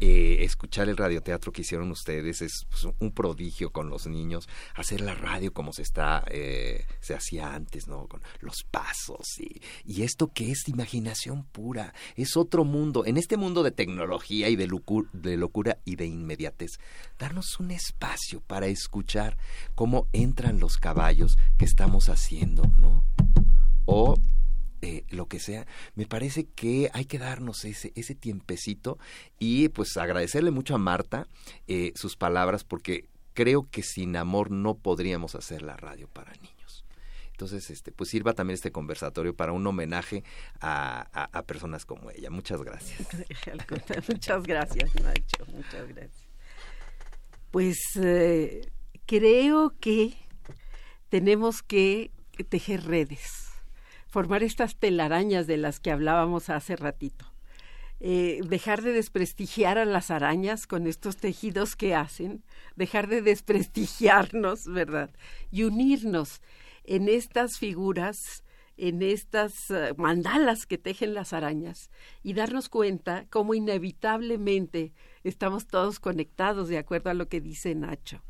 eh, escuchar el radioteatro que hicieron ustedes es pues, un prodigio con los niños, hacer la radio como se está, eh, se hacía antes, ¿no? Con los pasos y, y esto que es imaginación pura, es otro mundo, en este mundo de tecnología y de, locura y de inmediatez, darnos un espacio para escuchar cómo entran los caballos que estamos haciendo, ¿no? O eh, lo que sea, me parece que hay que darnos ese, ese tiempecito y pues agradecerle mucho a Marta eh, sus palabras porque creo que sin amor no podríamos hacer la radio para niños. Entonces, este, pues sirva también este conversatorio para un homenaje a, a, personas como ella. Muchas gracias. muchas gracias, Nacho. Muchas gracias. Pues eh, creo que tenemos que tejer redes formar estas telarañas de las que hablábamos hace ratito. Eh, dejar de desprestigiar a las arañas con estos tejidos que hacen, dejar de desprestigiarnos, ¿verdad? Y unirnos en estas figuras, en estas eh, mandalas que tejen las arañas y darnos cuenta cómo inevitablemente estamos todos conectados de acuerdo a lo que dice Nacho.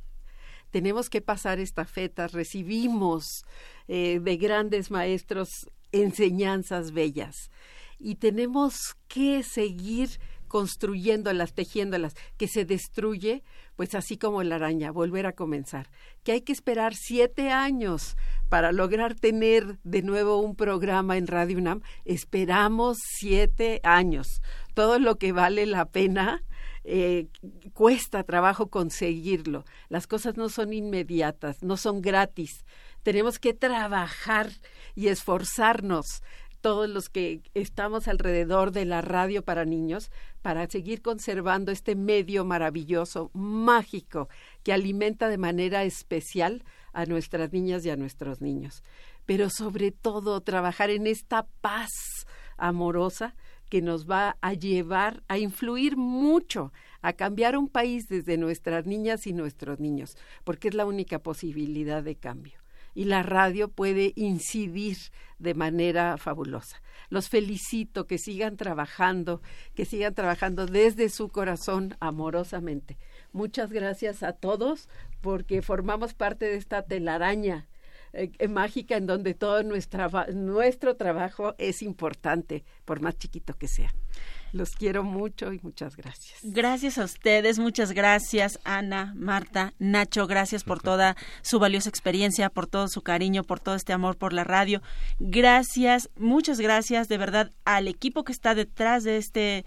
Tenemos que pasar estafetas, recibimos eh, de grandes maestros enseñanzas bellas y tenemos que seguir construyéndolas, tejiéndolas, que se destruye, pues así como la araña, volver a comenzar, que hay que esperar siete años para lograr tener de nuevo un programa en Radio UNAM, esperamos siete años, todo lo que vale la pena eh, cuesta trabajo conseguirlo. Las cosas no son inmediatas, no son gratis. Tenemos que trabajar y esforzarnos todos los que estamos alrededor de la radio para niños para seguir conservando este medio maravilloso, mágico, que alimenta de manera especial a nuestras niñas y a nuestros niños. Pero sobre todo trabajar en esta paz amorosa que nos va a llevar a influir mucho, a cambiar un país desde nuestras niñas y nuestros niños, porque es la única posibilidad de cambio. Y la radio puede incidir de manera fabulosa. Los felicito, que sigan trabajando, que sigan trabajando desde su corazón amorosamente. Muchas gracias a todos porque formamos parte de esta telaraña eh, mágica en donde todo nuestro trabajo es importante, por más chiquito que sea. Los quiero mucho y muchas gracias. Gracias a ustedes, muchas gracias Ana, Marta, Nacho, gracias por toda su valiosa experiencia, por todo su cariño, por todo este amor por la radio. Gracias, muchas gracias de verdad al equipo que está detrás de este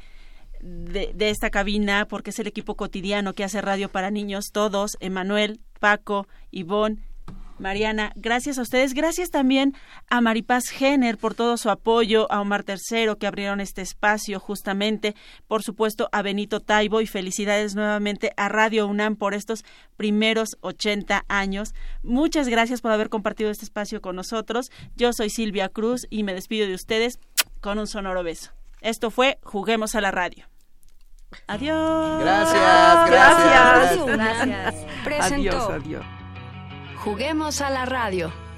de, de esta cabina, porque es el equipo cotidiano que hace radio para niños, todos, Emanuel, Paco, Ivonne, Mariana, gracias a ustedes. Gracias también a Maripaz Jenner por todo su apoyo, a Omar Tercero que abrieron este espacio justamente, por supuesto a Benito Taibo y felicidades nuevamente a Radio UNAM por estos primeros 80 años. Muchas gracias por haber compartido este espacio con nosotros. Yo soy Silvia Cruz y me despido de ustedes con un sonoro beso. Esto fue Juguemos a la Radio. Adiós. Gracias, gracias. Gracias. Adiós, adiós. Juguemos a la radio.